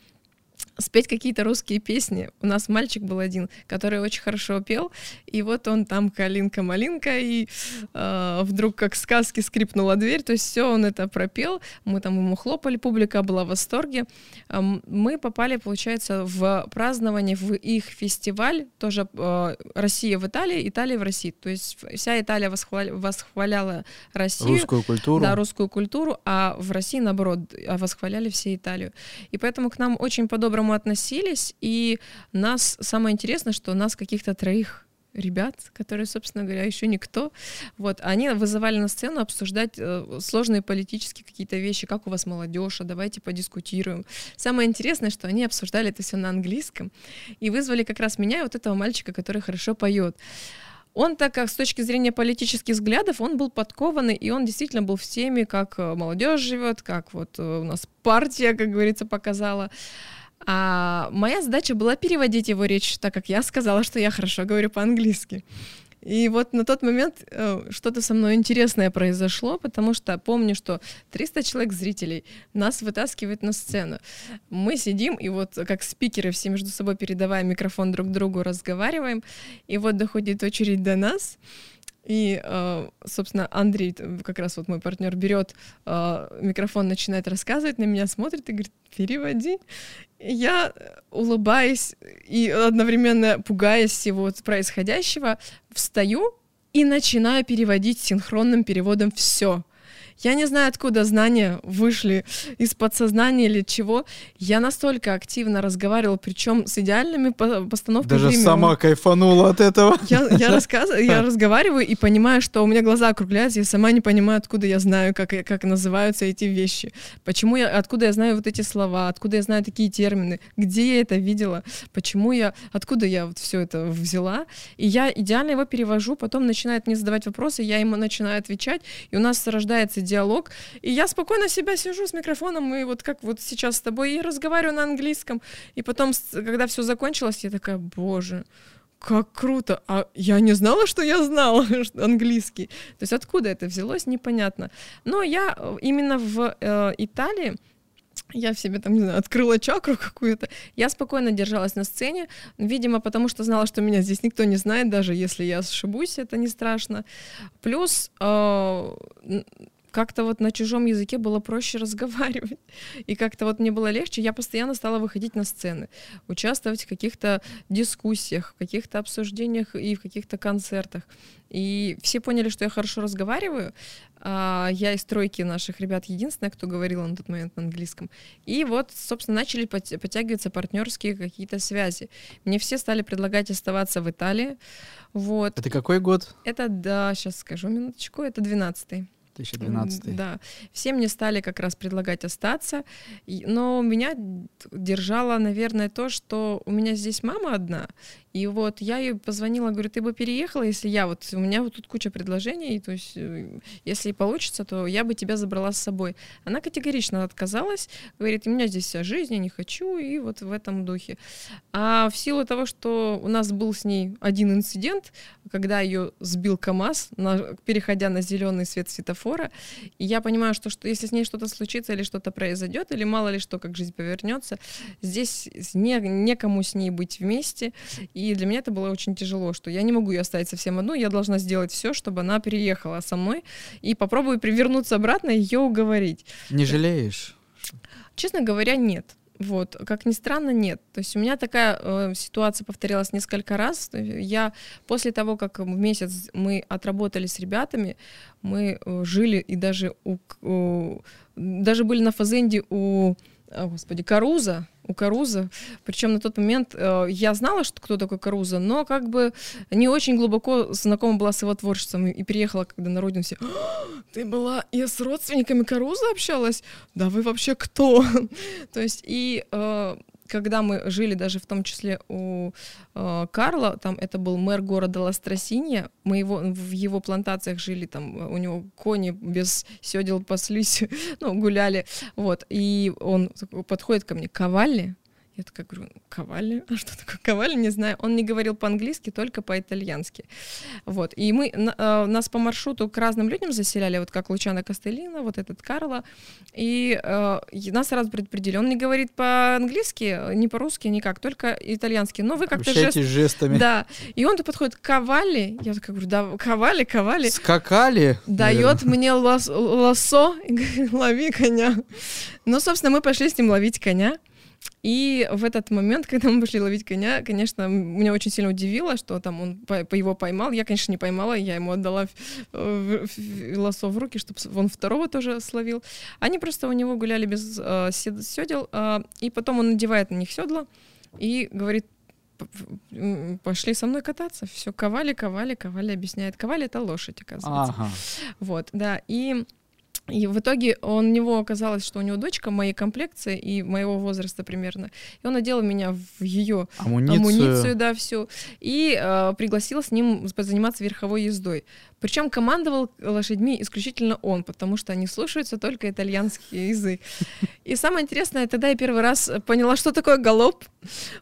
спеть какие-то русские песни. У нас мальчик был один, который очень хорошо пел, и вот он там калинка-малинка, и э, вдруг как сказки скрипнула дверь, то есть все он это пропел, мы там ему хлопали, публика была в восторге. Мы попали, получается, в празднование, в их фестиваль, тоже э, Россия в Италии, Италия в России, то есть вся Италия восхваля, восхваляла Россию. Русскую культуру. Да, русскую культуру, а в России, наоборот, восхваляли все Италию. И поэтому к нам очень по-доброму относились, и нас, самое интересное, что нас каких-то троих ребят, которые, собственно говоря, еще никто. Вот, они вызывали на сцену обсуждать э, сложные политические какие-то вещи, как у вас молодежь, а давайте подискутируем. Самое интересное, что они обсуждали это все на английском и вызвали как раз меня и вот этого мальчика, который хорошо поет. Он, так как с точки зрения политических взглядов, он был подкованный, и он действительно был в теме, как э, молодежь живет, как вот э, у нас партия, как говорится, показала. А моя задача была переводить его речь, так как я сказала, что я хорошо говорю по-английски. И вот на тот момент э, что-то со мной интересное произошло, потому что помню, что 300 человек зрителей нас вытаскивают на сцену. Мы сидим и вот как спикеры все между собой передавая микрофон друг другу разговариваем, и вот доходит очередь до нас. И, э, собственно, Андрей, как раз вот мой партнер, берет э, микрофон, начинает рассказывать, на меня смотрит и говорит, переводи. Я, улыбаясь и одновременно пугаясь всего происходящего, встаю и начинаю переводить синхронным переводом все. Я не знаю, откуда знания вышли из подсознания или чего. Я настолько активно разговаривала, причем с идеальными постановками Даже времени. сама кайфанула от этого. Я, я, *laughs* рассказ... я разговариваю и понимаю, что у меня глаза округляются, я сама не понимаю, откуда я знаю, как, как называются эти вещи. Почему я, откуда я знаю вот эти слова, откуда я знаю такие термины, где я это видела, почему я, откуда я вот все это взяла. И я идеально его перевожу, потом начинает мне задавать вопросы, я ему начинаю отвечать, и у нас рождается диалог, и я спокойно себя сижу с микрофоном, и вот как вот сейчас с тобой, и разговариваю на английском, и потом, когда все закончилось, я такая, боже, как круто, а я не знала, что я знала *laughs* английский. То есть откуда это взялось, непонятно. Но я э, именно в э, Италии, я в себе там, не знаю, открыла чакру какую-то. Я спокойно держалась на сцене, видимо, потому что знала, что меня здесь никто не знает, даже если я ошибусь, это не страшно. Плюс э, как-то вот на чужом языке было проще *laughs* разговаривать. И как-то вот мне было легче. Я постоянно стала выходить на сцены, участвовать в каких-то дискуссиях, в каких-то обсуждениях и в каких-то концертах. И все поняли, что я хорошо разговариваю. А, я из тройки наших ребят единственная, кто говорила на тот момент на английском. И вот, собственно, начали подтягиваться партнерские какие-то связи. Мне все стали предлагать оставаться в Италии. Вот. Это какой год? Это, да, сейчас скажу минуточку, это 12-й. 2012. Да. Все мне стали как раз предлагать остаться, но меня держало, наверное, то, что у меня здесь мама одна, и вот я ей позвонила, говорю, ты бы переехала, если я вот, у меня вот тут куча предложений, то есть э, если получится, то я бы тебя забрала с собой. Она категорично отказалась, говорит, у меня здесь вся жизнь, я не хочу, и вот в этом духе. А в силу того, что у нас был с ней один инцидент, когда ее сбил КАМАЗ, на, переходя на зеленый свет светофора, и я понимаю, что, что если с ней что-то случится или что-то произойдет, или мало ли что, как жизнь повернется, здесь не, некому с ней быть вместе, и и для меня это было очень тяжело, что я не могу ее оставить совсем одну, я должна сделать все, чтобы она переехала со мной и попробую привернуться обратно и ее уговорить. Не жалеешь? Честно говоря, нет. Вот, как ни странно, нет. То есть у меня такая э, ситуация повторялась несколько раз. Я после того, как в месяц мы отработали с ребятами, мы э, жили и даже у, у даже были на фазенде у, о, господи, Каруза, у Каруза. Причем на тот момент э, я знала, что кто такой Каруза, но как бы не очень глубоко знакома была с его творчеством. И переехала, когда на родину все, «А, ты была и с родственниками Каруза общалась? Да вы вообще кто? *laughs* То есть и э, когда мы жили даже в том числе у э, Карла, там это был мэр города Ластросинья, мы его, в его плантациях жили, там у него кони без седел паслись, *laughs* ну, гуляли, вот, и он подходит ко мне, Ковальни, Я такая говорю, Ковали? *laughs* А что такое Ковали? Не знаю. Он не говорил по-английски, только по-итальянски. Вот. И мы, э, нас по маршруту к разным людям заселяли, вот как Лучана Костелина, вот этот Карло. И э, нас сразу предупредили. Он не говорит по-английски, не по-русски, никак, только итальянский. Но вы как-то жест... жестами. Да. И он подходит, Ковали? Я такая говорю, да, Ковали, Ковали. Скакали? Дает мне лос лосо лови коня. Ну, собственно, мы пошли с ним ловить коня. И в этот момент, *laughs* когда мы пошли ловить коня, конечно, меня очень сильно удивило, что там он по, по его поймал. Я, конечно, не поймала, я ему отдала лосо в руки, чтобы он второго тоже словил. Они просто у него гуляли без э, седел, э, и потом он надевает на них седла и говорит, пошли со мной кататься. Все, ковали, ковали, ковали, объясняет. Ковали — это лошадь, оказывается. Ага. Вот, да. И и в итоге он, у него оказалось, что у него дочка моей комплекции и моего возраста примерно. И он одел меня в ее амуницию, амуницию да, всю. И э, пригласил с ним заниматься верховой ездой. Причем командовал лошадьми исключительно он, потому что они слушаются только итальянский язык. И самое интересное, тогда я первый раз поняла, что такое галоп,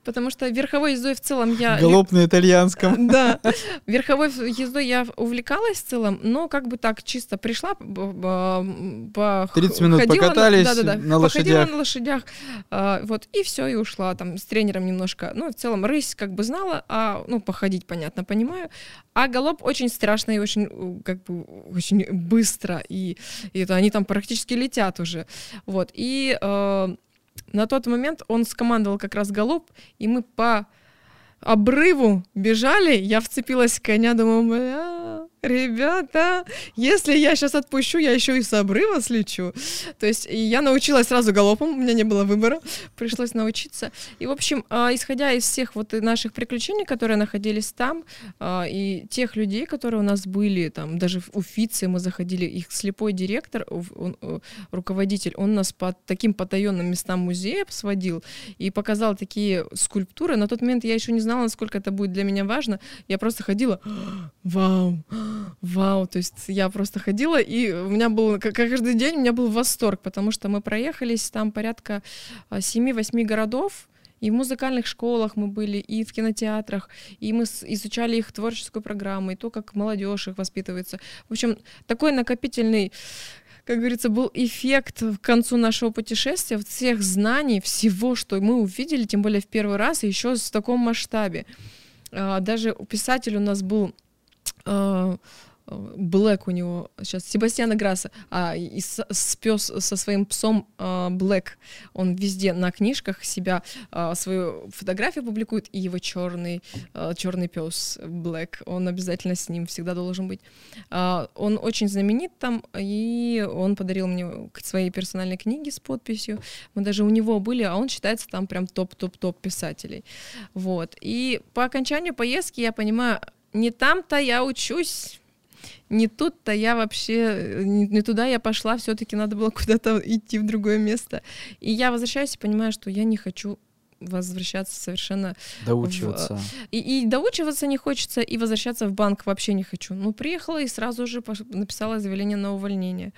потому что верховой ездой в целом я... Галоп на итальянском. *laughs* Да. Верховой ездой я увлекалась в целом, но как бы так чисто пришла, по 30 минут покатались на, да, да, да, на лошадях. на лошадях, а, вот, и все, и ушла там с тренером немножко. Ну, в целом, рысь как бы знала, а, ну, походить, понятно, понимаю. А галоп очень страшно и очень как бы очень быстро, и, и это они там практически летят уже. Вот. И э, на тот момент он скомандовал как раз галоп, и мы по обрыву бежали, я вцепилась в коня, думаю, бля, ребята, если я сейчас отпущу, я еще и с обрыва слечу. То есть я научилась сразу галопом, у меня не было выбора, *laughs* пришлось научиться. И, в общем, а, исходя из всех вот наших приключений, которые находились там, а, и тех людей, которые у нас были, там, даже в Уфице мы заходили, их слепой директор, он, руководитель, он нас по таким потаенным местам музея сводил и показал такие скульптуры. На тот момент я еще не знала, насколько это будет для меня важно. Я просто ходила, вау, вау, то есть я просто ходила, и у меня был, как каждый день у меня был восторг, потому что мы проехались там порядка 7-8 а, городов, и в музыкальных школах мы были, и в кинотеатрах, и мы изучали их творческую программу, и то, как молодежь их воспитывается. В общем, такой накопительный как говорится, был эффект к концу нашего путешествия, всех знаний, всего, что мы увидели, тем более в первый раз, и еще в таком масштабе. А, даже писатель у нас был Блэк у него сейчас, Себастьяна Грасса, а, и с, с пес со своим псом а, Блэк, он везде на книжках себя а, свою фотографию публикует, и его черный, а, черный пес Блэк, он обязательно с ним всегда должен быть. Он очень знаменит там, и он подарил мне свои персональные книги с подписью, мы даже у него были, а он считается там прям топ-топ-топ писателей. Вот, и по окончанию поездки я понимаю, не там-то я учусь, не тут-то я вообще, не, туда я пошла, все-таки надо было куда-то идти в другое место. И я возвращаюсь и понимаю, что я не хочу возвращаться совершенно... Доучиваться. В... И, и доучиваться не хочется, и возвращаться в банк вообще не хочу. Ну, приехала и сразу же пош... написала заявление на увольнение.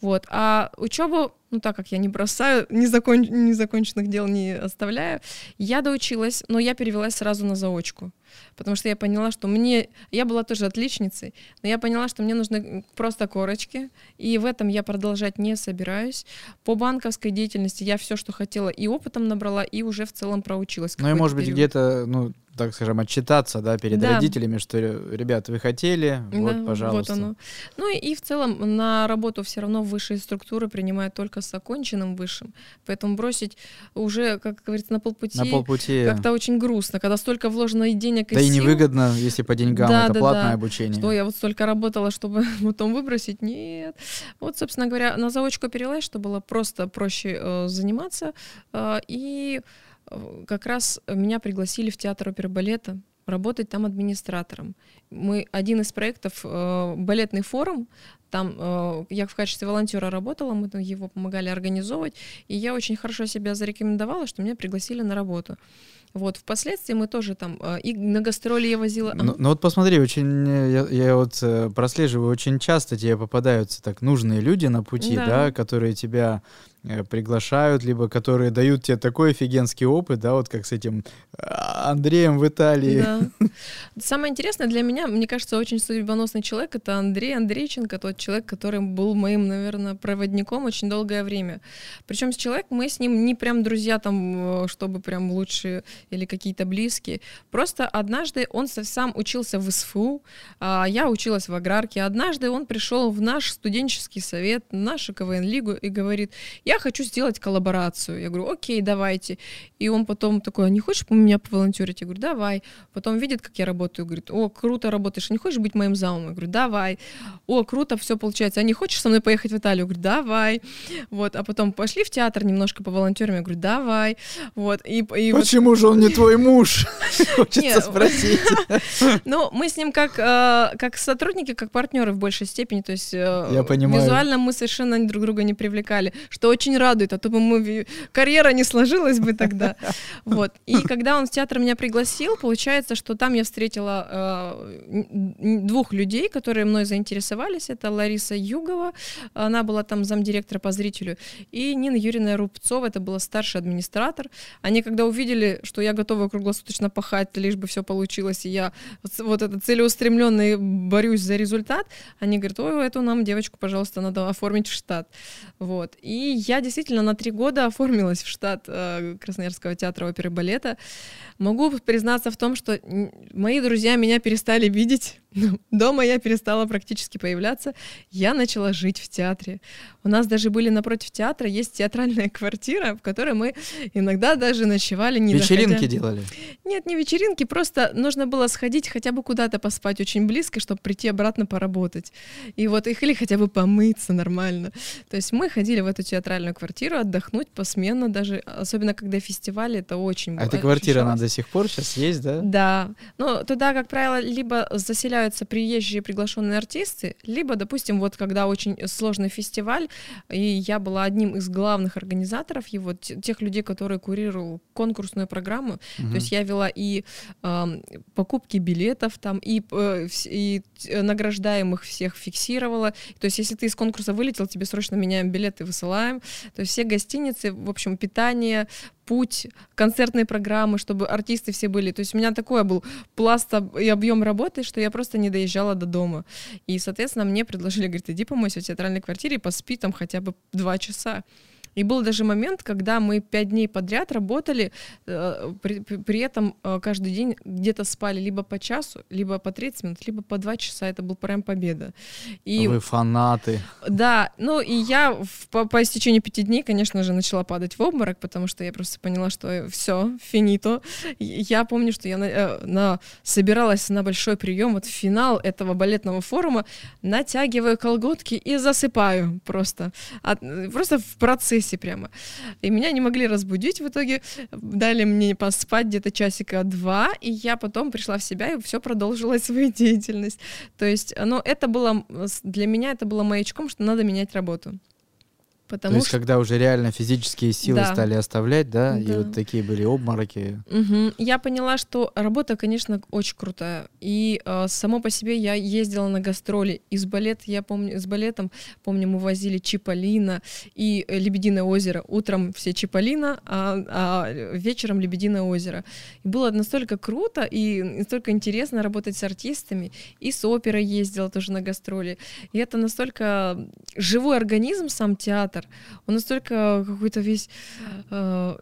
Вот. А учебу, ну, так как я не бросаю, незакон... незаконченных дел не оставляю, я доучилась, но я перевелась сразу на заочку потому что я поняла, что мне... Я была тоже отличницей, но я поняла, что мне нужны просто корочки, и в этом я продолжать не собираюсь. По банковской деятельности я все, что хотела, и опытом набрала, и уже в целом проучилась. Ну и, может быть, где-то, ну, так скажем, отчитаться, да, перед да. родителями, что, ребята, вы хотели, да, вот, пожалуйста. Вот оно. Ну и, и в целом на работу все равно высшие структуры принимают только с оконченным высшим, поэтому бросить уже, как говорится, на полпути, на полпути. как-то очень грустно, когда столько вложено и денег, и Да сил. и невыгодно, если по деньгам, да, это да, платное да. обучение. Что я вот столько работала, чтобы *laughs* потом выбросить, нет. Вот, собственно говоря, на заочку перелазь, что было просто проще э, заниматься, э, и как раз меня пригласили в театр оперы балета работать там администратором. Мы один из проектов э, балетный форум Там э, я в качестве волонтера работала, мы его помогали организовывать, и я очень хорошо себя зарекомендовала, что меня пригласили на работу. Вот, впоследствии мы тоже там э, и на гастроли я возила. Ну, ну вот посмотри, очень э, я, я вот э, прослеживаю, очень часто тебе попадаются так нужные люди на пути, да, да которые тебя приглашают, либо которые дают тебе такой офигенский опыт, да, вот как с этим а, Андреем в Италии. Да. *laughs* Самое интересное для меня, мне кажется, очень судьбоносный человек, это Андрей Андрейченко, тот человек, который был моим, наверное, проводником очень долгое время. Причем с человеком мы с ним не прям друзья там, чтобы прям лучшие или какие-то близкие. Просто однажды он сам учился в СФУ, а я училась в аграрке. Однажды он пришел в наш студенческий совет, в нашу КВН-лигу и говорит, я хочу сделать коллаборацию. Я говорю, окей, давайте. И он потом такой, а не хочешь у меня поволонтерить? Я говорю, давай. Потом видит, как я работаю, говорит, о, круто работаешь, а не хочешь быть моим замом? Я говорю, давай. О, круто, все получается. А не хочешь со мной поехать в Италию? Я говорю, давай. Вот, а потом пошли в театр немножко по волонтерам. Я говорю, давай. Вот, и, и Почему вот... же он не твой муж? *laughs* Хочется спросить. *laughs* Ну, мы с ним как, э, как сотрудники, как партнеры в большей степени. То есть э, визуально мы совершенно друг друга не привлекали, что очень радует, а то бы мы карьера не сложилась бы тогда. *laughs* Вот. И когда он в театр меня пригласил, получается, что там я встретила э, двух людей, которые мной заинтересовались. Это Лариса Югова, она была там замдиректора по зрителю, и Нина Юрьевна Рубцова, это была старший администратор. Они когда увидели, что я готова круглосуточно пахать, лишь бы все получилось, и я вот это целеустремленный борюсь за результат, они говорят, ой, эту нам девочку, пожалуйста, надо оформить в штат. Вот. И я действительно на три года оформилась в штат э, Красноярского театра оперы и балета. Могу признаться в том, что мои друзья меня перестали видеть *laughs* дома я перестала практически появляться. Я начала жить в театре. У нас даже были напротив театра, есть театральная *laughs* квартира, в которой мы иногда даже ночевали. Не вечеринки доходя... делали? Нет, не вечеринки, просто нужно было сходить хотя бы куда-то поспать очень близко, чтобы прийти обратно поработать. И вот их или хотя бы помыться нормально. То есть мы ходили в эту театральную квартиру отдохнуть посменно даже, особенно когда фестивали, это очень А эта квартира, она до сих пор сейчас есть, да? Да. Ну, туда, как правило, либо заселяют появляются приезжие приглашенные артисты, либо, допустим, вот когда очень сложный фестиваль, и я была одним из главных организаторов его, тех людей, которые курировал конкурсную программу, угу. то есть я вела и э, покупки билетов там, и, э, и награждаемых всех фиксировала, то есть если ты из конкурса вылетел, тебе срочно меняем билеты, высылаем, то есть все гостиницы, в общем, питание, путь концертной программы, чтобы артисты все были. То есть у меня такой был пласт и объем работы, что я просто не доезжала до дома. И, соответственно, мне предложили, говорит, иди помойся в театральной квартире поспи там хотя бы два часа. И был даже момент, когда мы пять дней подряд работали, э, при, при этом э, каждый день где-то спали либо по часу, либо по 30 минут, либо по два часа. Это был прям победа. И, Вы фанаты. Да, ну и я в, по, по истечении пяти дней, конечно же, начала падать в обморок, потому что я просто поняла, что все, финито. Я помню, что я на, э, на, собиралась на большой прием, вот финал этого балетного форума, натягиваю колготки и засыпаю просто. От, просто в процессе процессе прямо. И меня не могли разбудить в итоге, дали мне поспать где-то часика два, и я потом пришла в себя и все продолжила *laughs* свою деятельность. То есть, ну, это было, для меня это было маячком, что надо менять работу. Потому То есть, что... когда уже реально физические силы да. стали оставлять, да, да, и вот такие были обмороки. Угу. Я поняла, что работа, конечно, очень крутая. И э, само по себе я ездила на гастроли. Из балета, я помню, с балетом, помню, мы возили Чиполлино и э, Лебединое озеро. Утром все Чиполлино, а, а вечером Лебединое озеро. И было настолько круто и настолько интересно работать с артистами. И с оперой ездила тоже на гастроли. И это настолько живой организм, сам театр, театр, он настолько какой-то весь э,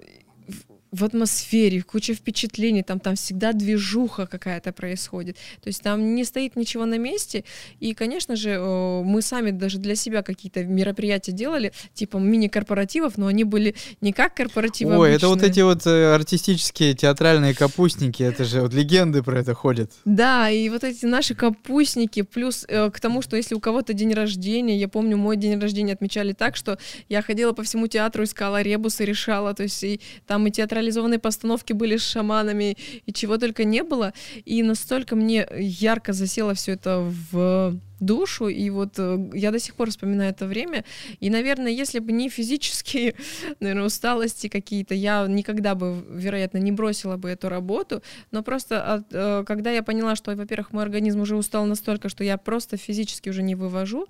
в атмосфере, куча впечатлений, там, там всегда движуха какая-то происходит. То есть там не стоит ничего на месте. И, конечно же, мы сами даже для себя какие-то мероприятия делали, типа мини-корпоративов, но они были не как корпоративы Ой, обычные. это вот эти вот э, артистические театральные капустники, это же вот легенды про это ходят. Да, и вот эти наши капустники, плюс э, к тому, что если у кого-то день рождения, я помню, мой день рождения отмечали так, что я ходила по всему театру, искала ребусы, решала, то есть и там и театральные театрализованные постановки были с шаманами и чего только не было. И настолько мне ярко засело все это в душу, и вот э, я до сих пор вспоминаю это время, и, наверное, если бы не физические, *laughs* наверное, усталости какие-то, я никогда бы, вероятно, не бросила бы эту работу, но просто от, э, когда я поняла, что, во-первых, мой организм уже устал настолько, что я просто физически уже не вывожу,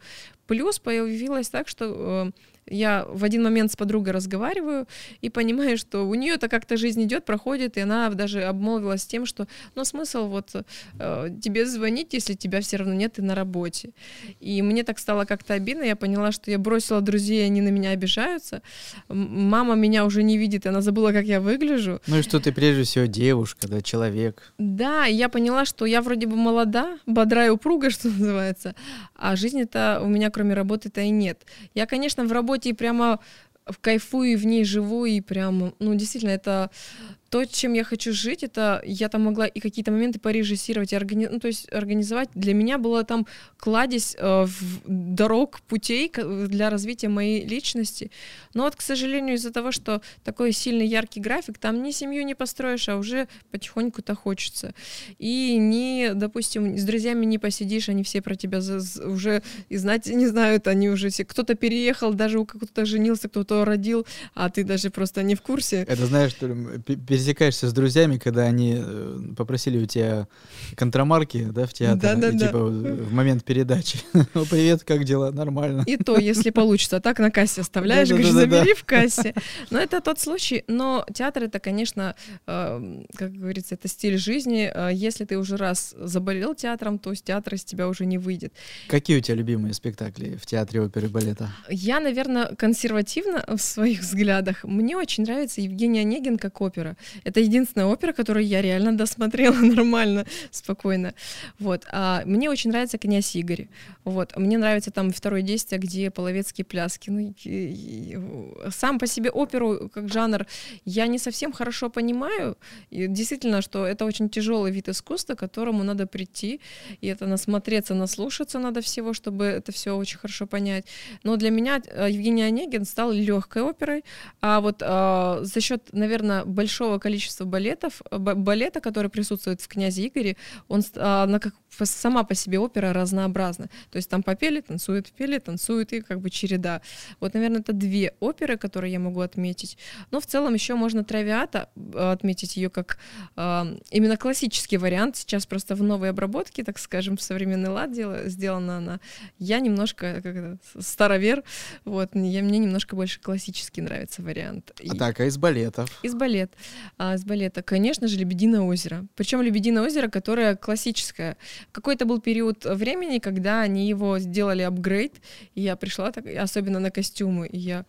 плюс появилось так, что э, я в один момент с подругой разговариваю и понимаю, что у нее это как-то жизнь идет, проходит, и она даже обмолвилась тем, что, ну, смысл вот э, тебе звонить, если тебя все равно нет, ты на работе. И мне так стало как-то обидно, я поняла, что я бросила друзей, они на меня обижаются. Мама меня уже не видит, она забыла, как я выгляжу. Ну и что ты прежде всего девушка, да, человек. Да, и я поняла, что я вроде бы молода, бодра и упруга, *laughs* что называется, а жизни-то у меня кроме работы-то и нет. Я, конечно, в работе работе и прямо в кайфую и в ней живу, и прям, ну, действительно, это то, чем я хочу жить, это я там могла и какие-то моменты порежиссировать, и органи... ну, то есть организовать. Для меня было там кладезь э, дорог, путей для развития моей личности. Но вот, к сожалению, из-за того, что такой сильный яркий график, там ни семью не построишь, а уже потихоньку-то хочется. И не, допустим, с друзьями не посидишь, они все про тебя уже и знать не знают, они уже все... Кто-то переехал, даже у кого-то женился, кто-то родил, а ты даже просто не в курсе. Это знаешь, что пересекаешься с друзьями, когда они э, попросили у тебя контрамарки, да, в театр, да, да, и, да. типа в момент передачи. *laughs* ну, привет, как дела? Нормально. И то, если получится. Так на кассе оставляешь, говоришь, забери в кассе. Но это тот случай. Но театр это, конечно, э, как говорится, это стиль жизни. Э, если ты уже раз заболел театром, то с театра из тебя уже не выйдет. Какие у тебя любимые спектакли в театре оперы и балета? Я, наверное, консервативна в своих взглядах. Мне очень нравится Евгений Онегин как опера. Это единственная опера, которую я реально досмотрела *laughs* нормально, спокойно. Вот. А мне очень нравится «Князь Игорь». Вот. Мне нравится там второе действие, где половецкие пляски. Ну, и, и, сам по себе оперу как жанр я не совсем хорошо понимаю. И действительно, что это очень тяжелый вид искусства, к которому надо прийти, и это насмотреться, наслушаться надо всего, чтобы это все очень хорошо понять. Но для меня э, Евгений Онегин стал легкой оперой, а вот а, за счет, наверное, большого количества балетов, балета, который присутствует в «Князе Игоре», он, она как сама по себе опера разнообразна. То есть там попели, танцуют, пели, танцуют, и как бы череда. Вот, наверное, это две оперы, которые я могу отметить. Но в целом еще можно «Травиата» э, отметить ее как э, именно классический вариант. Сейчас просто в новой обработке, так скажем, в современный лад дело, сделана она. Я немножко как это, старовер, вот, я, мне немножко больше классический нравится вариант. А и... так, а из балетов? Из балет. А, из балета, конечно же, «Лебединое озеро». Причем «Лебединое озеро», которое классическое, какой-то был период времени, когда они его сделали апгрейд, и я пришла, так, особенно на костюмы, и я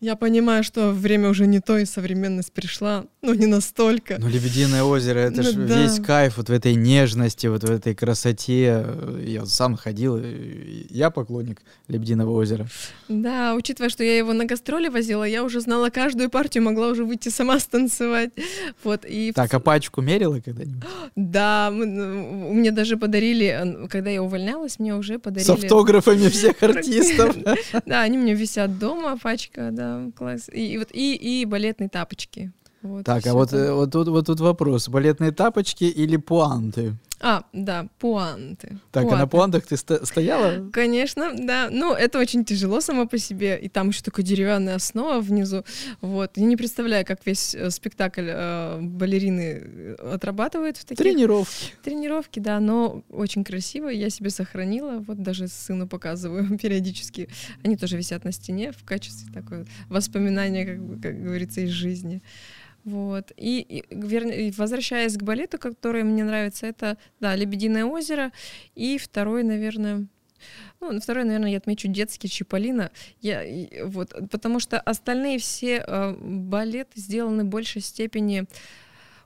я понимаю, что время уже не то, и современность пришла, но не настолько. Ну, Лебединое озеро, это ну, же да. весь кайф вот в этой нежности, вот в этой красоте. Я сам ходил, я поклонник Лебединого озера. Да, учитывая, что я его на гастроли возила, я уже знала каждую партию, могла уже выйти сама станцевать. Вот, и так, а пачку мерила когда-нибудь? Да, мы, ну, мне даже подарили, когда я увольнялась, мне уже подарили... С автографами всех *laughs* артистов. *laughs* Да, они мне висят дома, пачка, да класс. И, и вот и, и балетные тапочки. Вот, так, а вот, э, вот, тут, вот тут вопрос. Балетные тапочки или пуанты? А, да, пуанты. Так, Пуанты. а на пуантах ты сто- стояла? Конечно, да. Ну, это очень тяжело само по себе. И там еще такая деревянная основа внизу. Вот. Я не представляю, как весь э, спектакль э, балерины э, отрабатывают в таких... Тренировки. Тренировки, да, но очень красиво. Я себе сохранила. Вот даже сыну показываю *laughs* периодически. Они тоже висят на стене в качестве такой воспоминания, как, бы, как говорится, из жизни. Вот. И, и, вернее, возвращаясь к балету, который мне нравится, это, да, «Лебединое озеро». И второй, наверное, ну, второй, наверное, я отмечу детский Чиполлино. Я, вот, потому что остальные все э, балеты сделаны в большей степени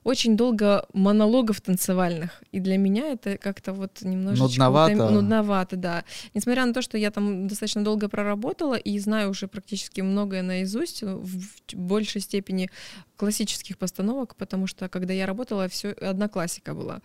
очень долго монологов танцевальных. И для меня это как-то вот немножечко... Нудновато. Вот, нудновато, да. Несмотря на то, что я там достаточно долго проработала и знаю уже практически многое наизусть, в большей степени классических постановок, потому что когда я работала, все одна классика была.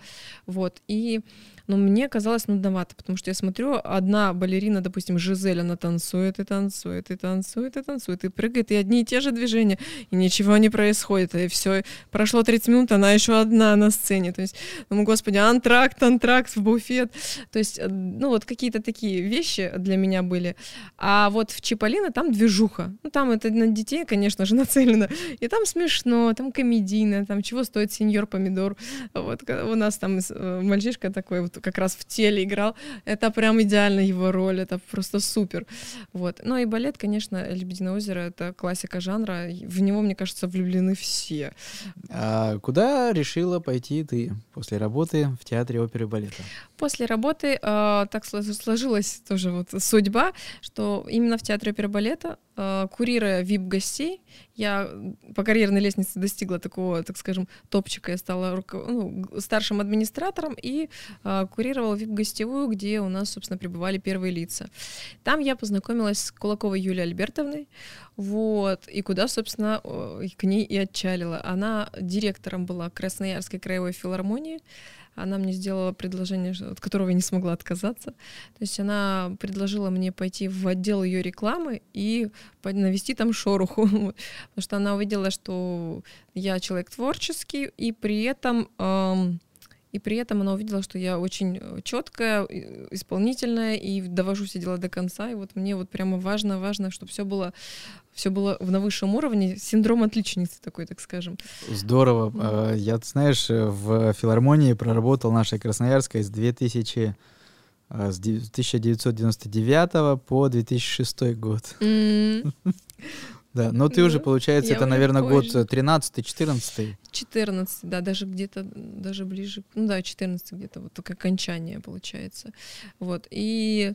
Вот. И но мне казалось нудновато, потому что я смотрю, одна балерина, допустим, Жизель, она танцует и танцует, и танцует, и танцует, и прыгает, и одни и те же движения, и ничего не происходит, и все. Прошло 30 минут, она еще одна на сцене. То есть, ну, господи, антракт, антракт в буфет. То есть, э, ну, вот какие-то такие вещи для меня были. А вот в Чиполлино там движуха. Ну, там это на детей, конечно же, *laughs* нацелено. И там смешно, там комедийно, там чего стоит сеньор помидор. Вот у нас там э, мальчишка такой вот как раз в теле играл. Это прям идеально его роль, это просто супер. Вот. Ну и балет, конечно, «Лебединое озеро» — это классика жанра. В него, мне кажется, влюблены все. А куда решила пойти ты после работы в театре оперы и балета? После работы э, так сложилась тоже вот судьба, что именно в театре оперы и балета курируя VIP-гостей, я по карьерной лестнице достигла такого, так скажем, топчика. Я стала руко... ну, старшим администратором и э, курировала VIP-гостевую, где у нас, собственно, пребывали первые лица. Там я познакомилась с Кулаковой Юлией Альбертовной, вот, и куда, собственно, к ней и отчалила. Она директором была Красноярской краевой филармонии, она мне сделала предложение, от которого я не смогла отказаться. То есть она предложила мне пойти в отдел ее рекламы и навести там шороху, *laughs* потому что она увидела, что я человек творческий, и при этом эм, и при этом она увидела, что я очень э, четкая, исполнительная и довожу все дела до конца. И вот мне вот прямо важно, важно, чтобы все было все было на высшем уровне, синдром отличницы такой, так скажем. Здорово. Mm. Я, знаешь, в филармонии проработал нашей Красноярской с 2000 а, с 1999 по 2006 год. Mm. *laughs* Да, но ты уже, получается, это, наверное, год 13-14. 14, да, даже где-то, даже ближе, ну да, 14 где-то, вот только окончание, получается. Вот, и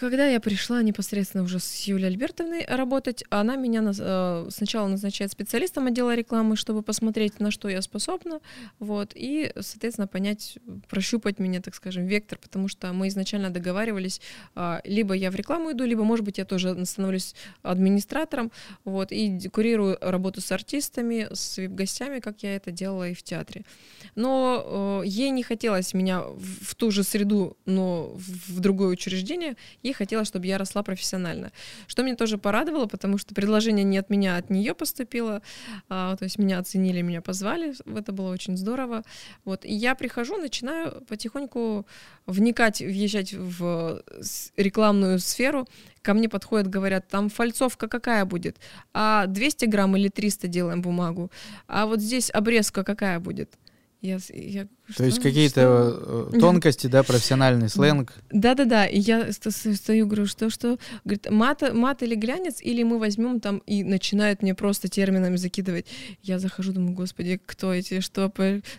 когда я пришла непосредственно уже с Юлией Альбертовной работать, она меня э, сначала назначает специалистом отдела рекламы, чтобы посмотреть, на что я способна, вот, и, соответственно, понять, прощупать меня, так скажем, вектор, потому что мы изначально договаривались, а, либо я в рекламу иду, либо, может быть, я тоже становлюсь администратором, вот, и курирую работу с артистами, с вип-гостями, как я это делала и в театре. Но э, ей не хотелось меня в, ту же среду, но в другое учреждение, ей хотела, чтобы я росла профессионально. Что меня тоже порадовало, потому что предложение не от меня, а от нее поступило. А, то есть меня оценили, меня позвали. Это было очень здорово. Вот. И я прихожу, начинаю потихоньку вникать, въезжать в рекламную сферу. Ко мне подходят, говорят, там фальцовка какая будет? А 200 грамм или 300 делаем бумагу? А вот здесь обрезка какая будет? Я, я то есть какие-то э, тонкости, да, профессиональный сленг. Да-да-да, и я стою, говорю, что, что? Говорит, мат, мат или глянец, или мы возьмем там, и начинают мне просто терминами закидывать. Я захожу, думаю, господи, кто эти, что,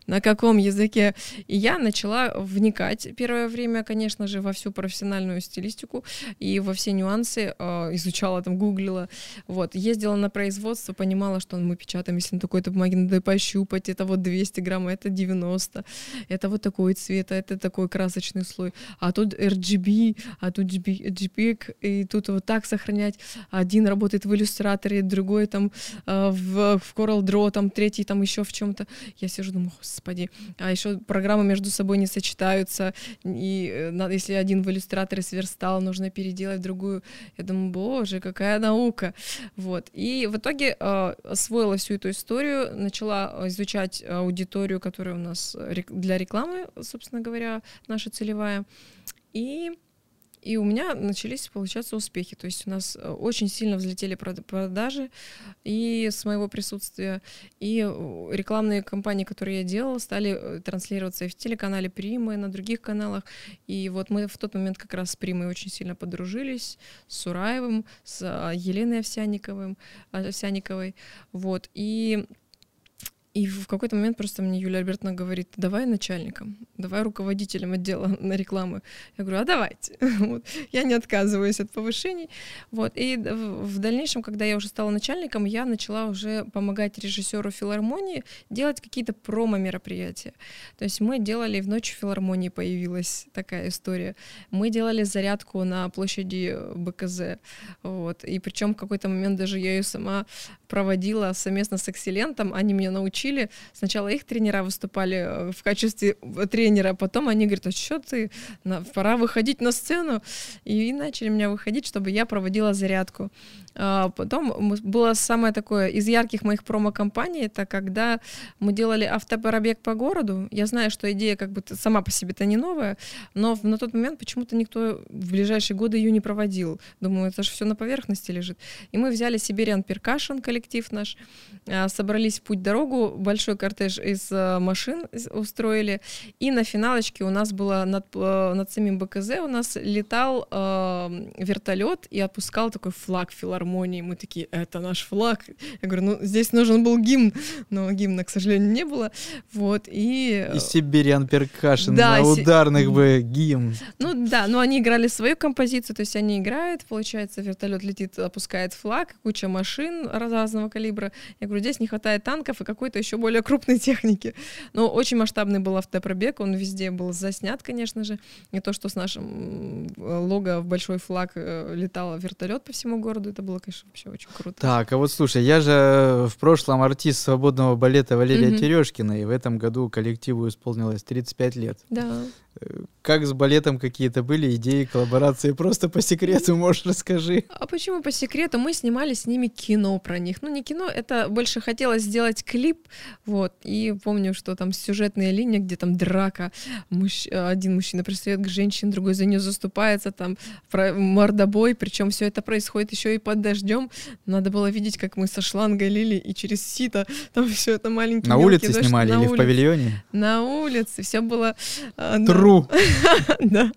на каком языке? И я начала вникать первое время, конечно же, во всю профессиональную стилистику и во все нюансы, э, изучала там, гуглила, вот, ездила на производство, понимала, что мы печатаем, если на такой-то бумаге надо пощупать, это вот 200 грамм, это 90, это вот такой цвет, а это такой красочный слой, а тут RGB, а тут JPEG, и тут вот так сохранять. Один работает в иллюстраторе, другой там э, в, в Coral Draw, там третий там еще в чем-то. Я сижу, думаю, господи, а еще программы между собой не сочетаются, и э, если один в иллюстраторе сверстал, нужно переделать другую. Я думаю, боже, какая наука. Вот. И в итоге э, освоила всю эту историю, начала изучать аудиторию, которая у нас для рекламы, собственно говоря, наша целевая. И и у меня начались, получаться, успехи. То есть у нас э, очень сильно взлетели продажи и с моего присутствия. И э, рекламные кампании, которые я делала, стали э, транслироваться и в телеканале Прима, и на других каналах. И вот мы в тот момент как раз с Примой очень сильно подружились, с Сураевым, с Еленой Овсяниковым, Овсяниковой. Вот. И И в какой-то момент просто мне Юлия Альбертовна говорит, давай начальником, давай руководителем отдела *laughs* на рекламы. Я говорю, а давайте. *laughs* вот. Я не отказываюсь от повышений. Вот. И в дальнейшем, когда я уже стала начальником, я начала уже помогать режиссеру филармонии делать какие-то промо-мероприятия. То есть мы делали в ночь филармонии появилась такая история. Мы делали зарядку на площади БКЗ. Вот. И причем в какой-то момент даже я ее сама проводила совместно с Экселентом. Они меня научили. Сначала их тренера выступали э, в качестве э, тренера, потом они говорят, а что ты, пора выходить на сцену. И начали меня выходить, чтобы я проводила зарядку. А, потом было самое такое из ярких моих промо-компаний, это когда мы делали автопробег по городу. Я знаю, что идея как бы сама по себе-то не новая, но на тот момент почему-то никто в ближайшие годы ее не проводил. Думаю, это же все на поверхности лежит. И мы взяли Siberian Percussion, коллектив наш, а, собрались в путь-дорогу, большой кортеж из а, машин устроили, и на финалочке у нас было над, над самим БКЗ у нас летал э, вертолет и опускал такой флаг филармонии. Мы такие, это наш флаг. Я говорю, ну, здесь нужен был гимн, но гимна, к сожалению, не было. Вот, и... И Сибириан Перкашин да, на ударных си... бы гимн. Ну да, но они играли свою композицию, то есть они играют, получается, вертолет летит, опускает флаг, куча машин разного калибра. Я говорю, здесь не хватает танков и какой-то еще более крупной техники. Но очень масштабный был автопробег, он везде был заснят, конечно же. Не то, что с нашим лого в большой флаг э, летал вертолет по всему городу, это было было, конечно, вообще очень круто. Так, а вот слушай, я же в прошлом артист свободного балета Валерия mm-hmm. Терешкина, и в этом году коллективу исполнилось 35 лет. Да. Как с балетом какие-то были идеи, коллаборации? Просто по секрету, *laughs* можешь, расскажи. А почему по секрету? Мы снимали с ними кино про них. Ну, не кино, это больше хотелось сделать клип, вот. И помню, что там сюжетная линия, где там драка, мужч... один мужчина пристает к женщине, другой за нее заступается, там про мордобой, причем все это происходит еще и под дождем. Надо было видеть, как мы со шлангой лили и через сито там все это маленькие На улице дождь, снимали на или улице. в павильоне? На улице, все было... А, Тру. *laughs* Да,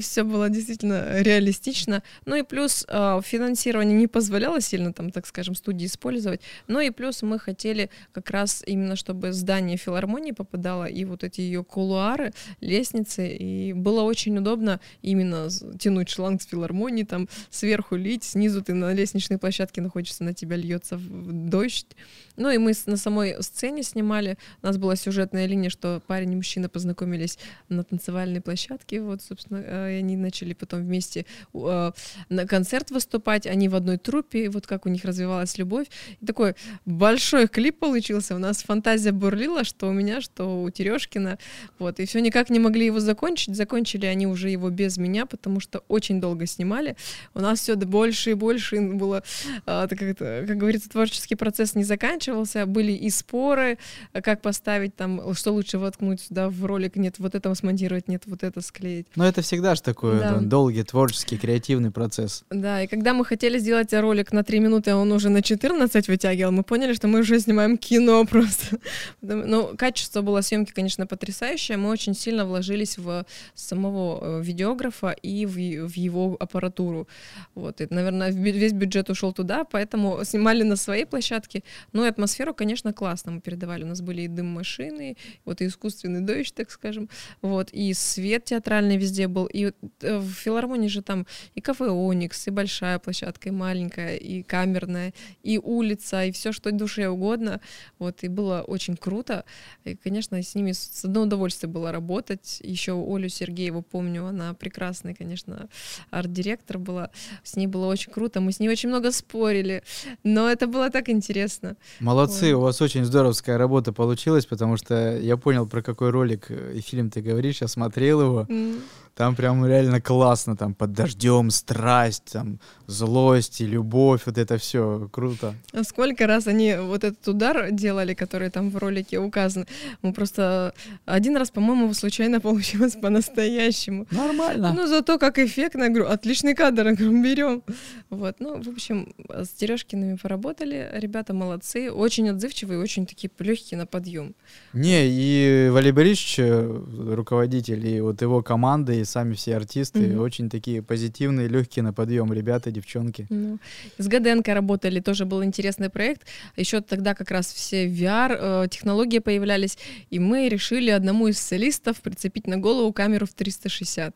все было действительно реалистично. Ну и плюс а, финансирование не позволяло сильно там, так скажем, студии использовать. Ну и плюс мы хотели как раз именно, чтобы здание филармонии попадало и вот эти ее кулуары, лестницы. И было очень удобно именно тянуть шланг с филармонии, там сверху лить, снизу ты на лестничной площадке находишься, на тебя льется дождь. Ну и мы на самой сцене снимали. У нас была сюжетная линия, что парень и мужчина познакомились на танцевальной площадке. Вот, собственно, э, и они начали потом вместе э, на концерт выступать. Они в одной труппе. И вот как у них развивалась любовь. И такой большой клип получился. У нас фантазия бурлила, что у меня, что у Терешкина. Вот. И все никак не могли его закончить. Закончили они уже его без меня, потому что очень долго снимали. У нас все больше и больше было, э, как, как говорится, творческий процесс не заканчивался были и споры, как поставить там, что лучше воткнуть сюда в ролик, нет, вот это смонтировать, нет, вот это склеить. Но это всегда же такой да. долгий, творческий, креативный процесс. Да, и когда мы хотели сделать ролик на 3 минуты, а он уже на 14 вытягивал, мы поняли, что мы уже снимаем кино *laughs* просто. Но качество было съемки, конечно, потрясающее. Мы очень сильно вложились в самого э, видеографа и в, в его аппаратуру. Вот, и, наверное, весь бюджет ушел туда, поэтому снимали на своей площадке. Ну, атмосферу, конечно, классно мы передавали. У нас были и дым машины, вот и искусственный дождь, так скажем, вот, и свет театральный везде был. И э, в филармонии же там и кафе «Оникс», и большая площадка, и маленькая, и камерная, и улица, и все, что душе угодно. Вот, и было очень круто. И, конечно, с ними с одно удовольствие было работать. Еще Олю Сергееву помню, она прекрасная, конечно, арт-директор была. С ней было очень круто. Мы с ней очень много спорили, но это было так интересно. Молодцы, Ой. у вас очень здоровская работа получилась, потому что я понял, про какой ролик и фильм ты говоришь, я смотрел его. Mm. Там прям реально классно, там под дождем, страсть, там злость и любовь, вот это все круто. А сколько раз они вот этот удар делали, который там в ролике указан? Мы просто один раз, по-моему, случайно *laughs* получилось по-настоящему. Нормально. Ну, зато как эффектно, говорю, отличный кадр, *laughs* говорю, берем. Вот, ну, в общем, с Терешкиными поработали, ребята молодцы, очень отзывчивые, очень такие легкие на подъем. Не, и Валерий Борисович, э, руководитель, и вот его команда, сами все артисты. Мгм. Очень такие позитивные, легкие на подъем ребята, девчонки. Ну, с ГДНК работали, тоже был интересный проект. Еще тогда как раз все VR-технологии появлялись, и мы решили одному из солистов прицепить на голову камеру в 360.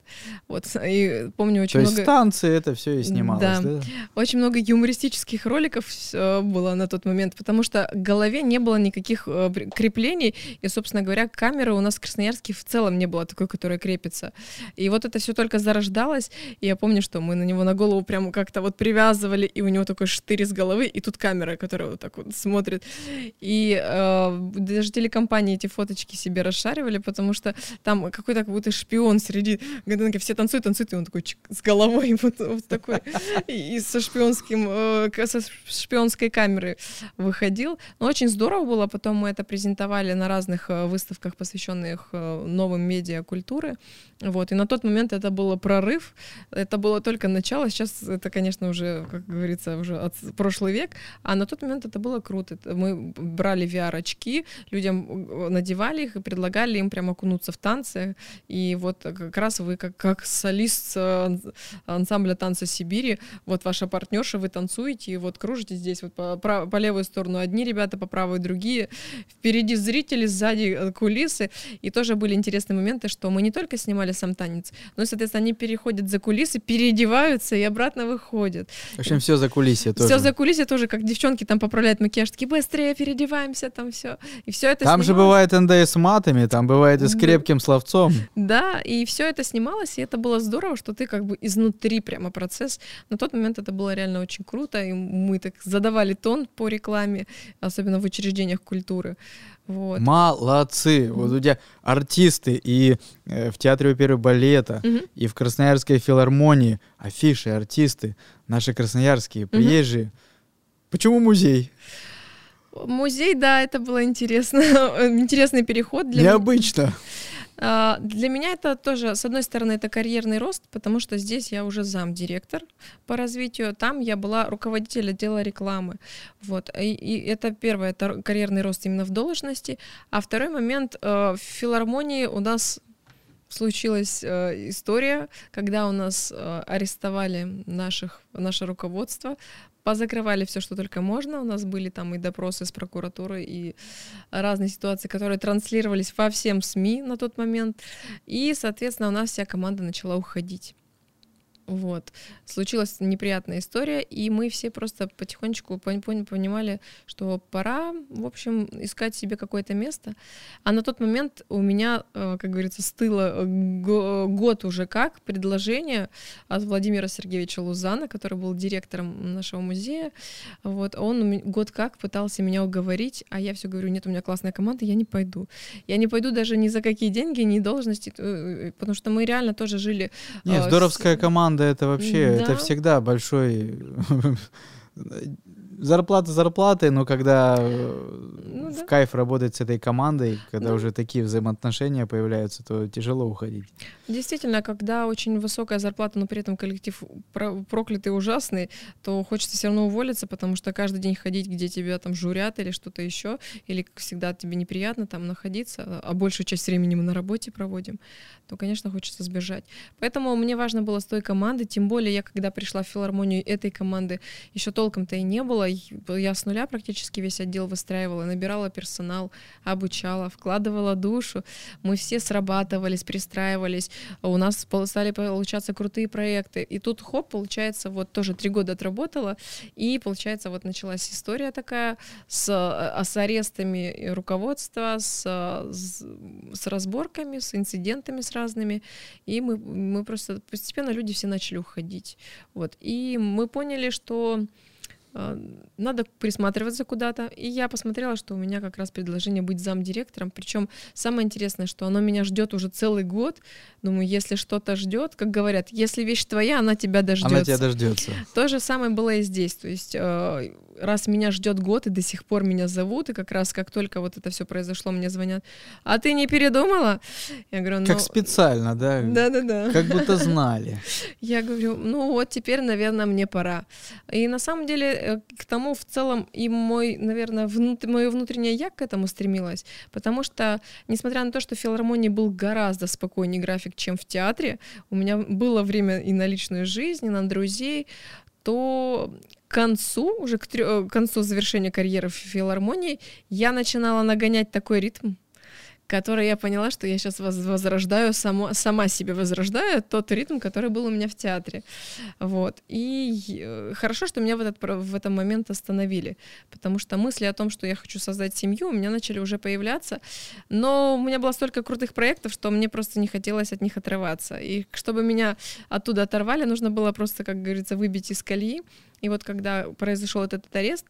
Вот, и помню То очень есть много... станции это все и снималось, Да. да? Очень много юмористических роликов э, было на тот момент, потому что к голове не было никаких э, креплений, и, собственно говоря, камеры у нас в Красноярске в целом не было такой, которая крепится. И вот это все только зарождалось, и я помню, что мы на него на голову прямо как-то вот привязывали, и у него такой штырь из головы, и тут камера, которая вот так вот смотрит. И э, даже телекомпании эти фоточки себе расшаривали, потому что там какой-то как будто шпион среди ГДНК, все танцуют, танцуют, и он такой чик, с головой *laughs* вот, вот такой, и, и со шпионским, э, со шпионской камеры выходил. Но очень здорово было, потом мы это презентовали на разных э, выставках, посвященных э, новым медиа культуры. Вот, и на тот момент это было прорыв, это было только начало, сейчас это, конечно, уже, как говорится, уже от прошлый век, а на тот момент это было круто. Мы брали VR-очки, людям э, надевали их и предлагали им прямо окунуться в танцы, и вот как раз вы как, как солист э, ан- ансамбля танца Сибири, вот ваша партнерша, вы танцуете, и вот кружите здесь вот по, по левую сторону. Одни ребята, по правой другие, впереди зрители, сзади э, кулисы, и тоже были интересные моменты, что мы не только снимали сам танец, но, и, соответственно, они переходят за кулисы, переодеваются и обратно выходят. В общем, все за кулисье тоже. Все за кулисы тоже, как девчонки там поправляют макияж, такие быстрее переодеваемся, там все. И все это Там же снималось. бывает НД с матами, там бывает и с крепким словцом. Да, и все это снималось, и это было здорово, что ты как бы изнутри прямо процесс. На тот момент это было реально очень круто, и мы так задавали тон по рекламе, особенно в учреждениях культуры. Вот. Молодцы. Вот у тебя артисты и э, в Театре оперы балета, Мгм. и в Красноярской филармонии, афиши, артисты, наши красноярские, приезжие. Почему музей? Музей, да, это было интересно, *laughs* интересный переход для меня. Необычно. А, Для меня это тоже, с одной стороны, это карьерный рост, потому что здесь я уже замдиректор по развитию, там я была руководитель отдела рекламы. Вот. И, и это первое, это карьерный рост именно в должности. А второй момент, э, в филармонии у нас случилась э, история, когда у нас э, арестовали наших, наше руководство, позакрывали все, что только можно. У нас были там и допросы с прокуратурой, и разные ситуации, которые транслировались во всем СМИ на тот момент. И, соответственно, у нас вся команда начала уходить. Вот. Случилась неприятная история, и мы все просто потихонечку пон- пон- понимали, что пора, в общем, искать себе какое-то место. А на тот момент у меня, э, как говорится, стыло э, го- год уже как предложение от Владимира Сергеевича Лузана, который был директором нашего музея. Вот. Он год как пытался меня уговорить, а я все говорю, нет, у меня классная команда, я не пойду. Я не пойду даже ни за какие деньги, ни должности, э, потому что мы реально тоже жили Не, а, здоровская с- команда это вообще, это Да. всегда большой... *laughs* Зарплата зарплаты, но когда э, Ну в да. кайф работать с этой командой, когда Ну. уже такие взаимоотношения появляются, то тяжело уходить. Действительно, когда очень высокая зарплата, но при этом коллектив про- проклятый, ужасный, то хочется все равно уволиться, потому что каждый день ходить, где тебя там журят или что-то еще, или, как всегда, тебе неприятно там находиться, а большую часть времени мы на работе проводим, то, конечно, хочется сбежать. Поэтому мне важно было с той командой, тем более я, когда пришла в филармонию этой команды, еще толком-то и не было. Я с нуля практически весь отдел выстраивала, набирала персонал, обучала, вкладывала душу. Мы все срабатывались, пристраивались. У нас стали получаться крутые проекты. И тут хоп, получается, вот тоже три года отработала, и получается вот началась история такая с, э, с арестами руководства, с, с, разборками, с инцидентами с разными. И мы, мы просто постепенно люди все начали уходить. Вот. И мы поняли, что надо присматриваться куда-то. И я посмотрела, что у меня как раз предложение быть замдиректором. Причем самое интересное, что оно меня ждет уже целый год. Думаю, если что-то ждет, как говорят, если вещь твоя, она тебя дождется. Она тебя дождется. То же самое было и здесь. То есть э, раз меня ждет год, и до сих пор меня зовут, и как раз как только вот это все произошло, мне звонят, а ты не передумала? Я говорю, ну... Как специально, да? Да-да-да. Как будто знали. *laughs* Я говорю, ну вот теперь, наверное, мне пора. И на самом деле э, к тому в целом и мой, наверное, внут... мое внутреннее я к этому стремилась, потому что, несмотря на то, что в филармонии был гораздо спокойнее график, чем в театре, у меня было время и на личную жизнь, и на друзей, то к концу, уже к, трё... к концу завершения карьеры в филармонии, я начинала нагонять такой ритм, который я поняла, что я сейчас возрождаю, само, сама себе возрождаю тот ритм, который был у меня в театре. Вот. И э, хорошо, что меня в этот, в этот момент остановили, потому что мысли о том, что я хочу создать семью, у меня начали уже появляться, но у меня было столько крутых проектов, что мне просто не хотелось от них отрываться. И чтобы меня оттуда оторвали, нужно было просто, как говорится, выбить из колеи. И вот когда произошел этот арест,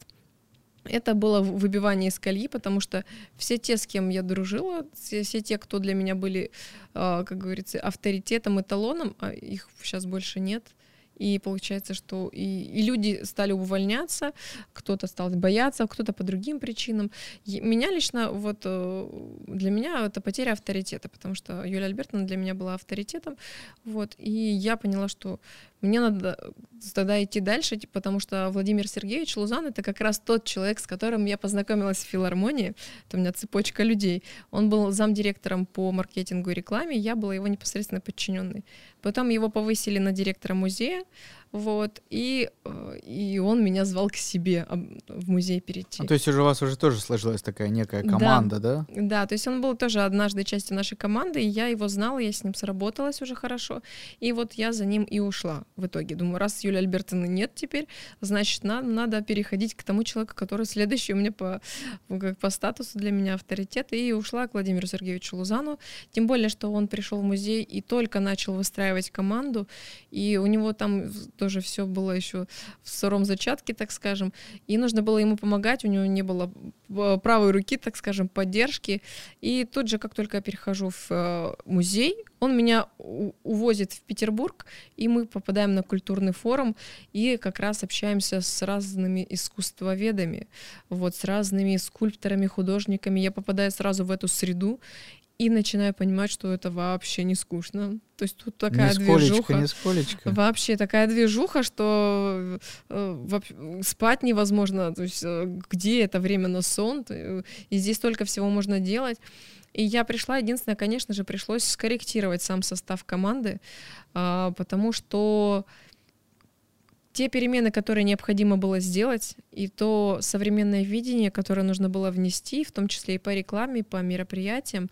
это было выбивание из колеи, потому что все те, с кем я дружила, все, все те, кто для меня были, а, как говорится, авторитетом, эталоном, а их сейчас больше нет, и получается, что и, и люди стали увольняться, кто-то стал бояться, кто-то по другим причинам. И меня лично, вот э, для меня это потеря авторитета, потому что Юлия Альбертовна для меня была авторитетом, вот, и я поняла, что мне надо тогда идти дальше, потому что Владимир Сергеевич Лузан — это как раз тот человек, с которым я познакомилась в филармонии. Это у меня цепочка людей. Он был замдиректором по маркетингу и рекламе, я была его непосредственно подчиненной. Потом его повысили на директора музея, вот, и, э, и он меня звал к себе в музей перейти. А, то есть уже у вас уже тоже сложилась такая некая команда, да? Да, да то есть он был тоже однажды частью нашей команды, и я его знала, я с ним сработалась уже хорошо, и вот я за ним и ушла в итоге. Думаю, раз Юлия Альбертовны нет теперь, значит, нам надо переходить к тому человеку, который следующий у меня по, как по статусу для меня авторитет, и ушла к Владимиру Сергеевичу Лузану, тем более, что он пришел в музей и только начал выстраивать команду, и у него там тоже все было еще в сыром зачатке, так скажем, и нужно было ему помогать, у него не было э, правой руки, так скажем, поддержки, и тут же, как только я перехожу в э, музей, он меня увозит в Петербург, и мы попадаем на культурный форум, и как раз общаемся с разными искусствоведами, вот, с разными скульпторами, художниками. Я попадаю сразу в эту среду, и начинаю понимать, что это вообще не скучно. То есть тут такая нисколечко, движуха. Нисколечко. Вообще такая движуха, что э, спать невозможно. То есть э, где это время на сон? И здесь столько всего можно делать. И я пришла, единственное, конечно же, пришлось скорректировать сам состав команды, э, потому что те перемены, которые необходимо было сделать, и то современное видение, которое нужно было внести, в том числе и по рекламе, и по мероприятиям, а,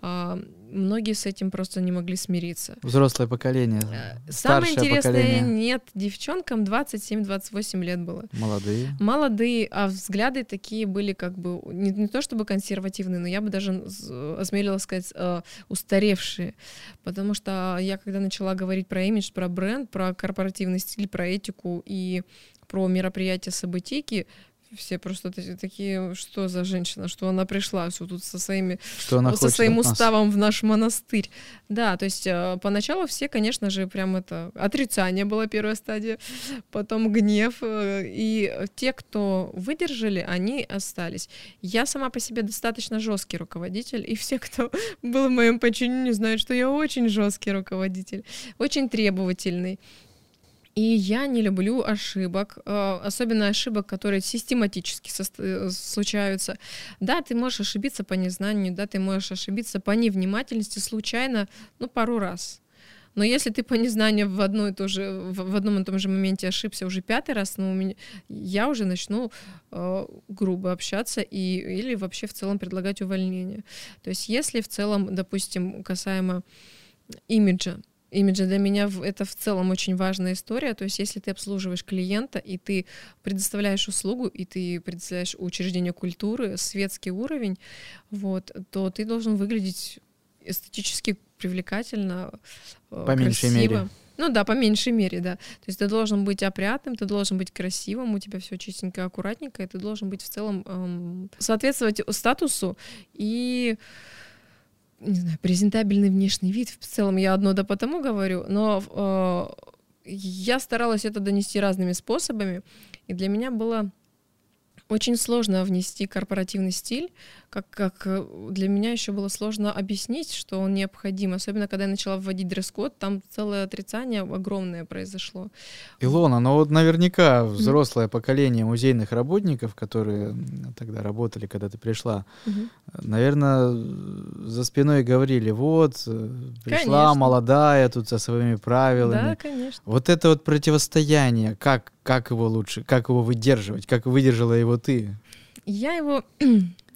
многие с этим просто не могли смириться. Взрослое поколение. Э, самое интересное, поколение. нет, девчонкам 27-28 лет было. Молодые. Молодые, а взгляды такие были как бы, не, не то чтобы консервативные, но я бы даже осмелилась сказать, э, устаревшие. Потому что я когда начала говорить про имидж, про бренд, про корпоративный стиль, про этику и про мероприятия событийки, все просто такие, что за женщина, что она пришла все тут со своими, что она со своим уставом в наш монастырь. Да, то есть э, поначалу все, конечно же, прям это отрицание была первая стадия, потом гнев, э, и те, кто выдержали, они остались. Я сама по себе достаточно жесткий руководитель, и все, кто был в моем подчинении, знают, что я очень жесткий руководитель, очень требовательный. И я не люблю ошибок, э, особенно ошибок, которые систематически э, случаются. Да, ты можешь ошибиться по незнанию, да, ты можешь ошибиться по невнимательности случайно, ну, пару раз. Но если ты по незнанию в, одну и ту же, в одном и том же моменте ошибся уже пятый раз, ну, у меня, я уже начну э, грубо общаться и, или вообще в целом предлагать увольнение. То есть если в целом, допустим, касаемо имиджа, имиджа для меня это в целом очень важная история. То есть, если ты обслуживаешь клиента, и ты предоставляешь услугу, и ты предоставляешь учреждение культуры, светский уровень, вот, то ты должен выглядеть эстетически привлекательно, э, по красиво. мере. Ну да, по меньшей мере, да. То есть ты должен быть опрятным, ты должен быть красивым, у тебя все чистенько, аккуратненько, и ты должен быть в целом эм, соответствовать статусу и не знаю, презентабельный внешний вид. В целом я одно да потому говорю, но э, я старалась это донести разными способами, и для меня было очень сложно внести корпоративный стиль, как, как э, для меня еще было сложно объяснить, что он необходим, особенно когда я начала вводить дресс-код, там целое отрицание огромное произошло. Илона, но вот наверняка взрослое mm-hmm. поколение музейных работников, которые тогда работали, когда ты пришла, mm-hmm. наверное, за спиной говорили, вот, э, пришла конечно. молодая тут со своими правилами. Да, конечно. Вот это вот противостояние, как, как его лучше, как его выдерживать, как выдержала его ты? Я его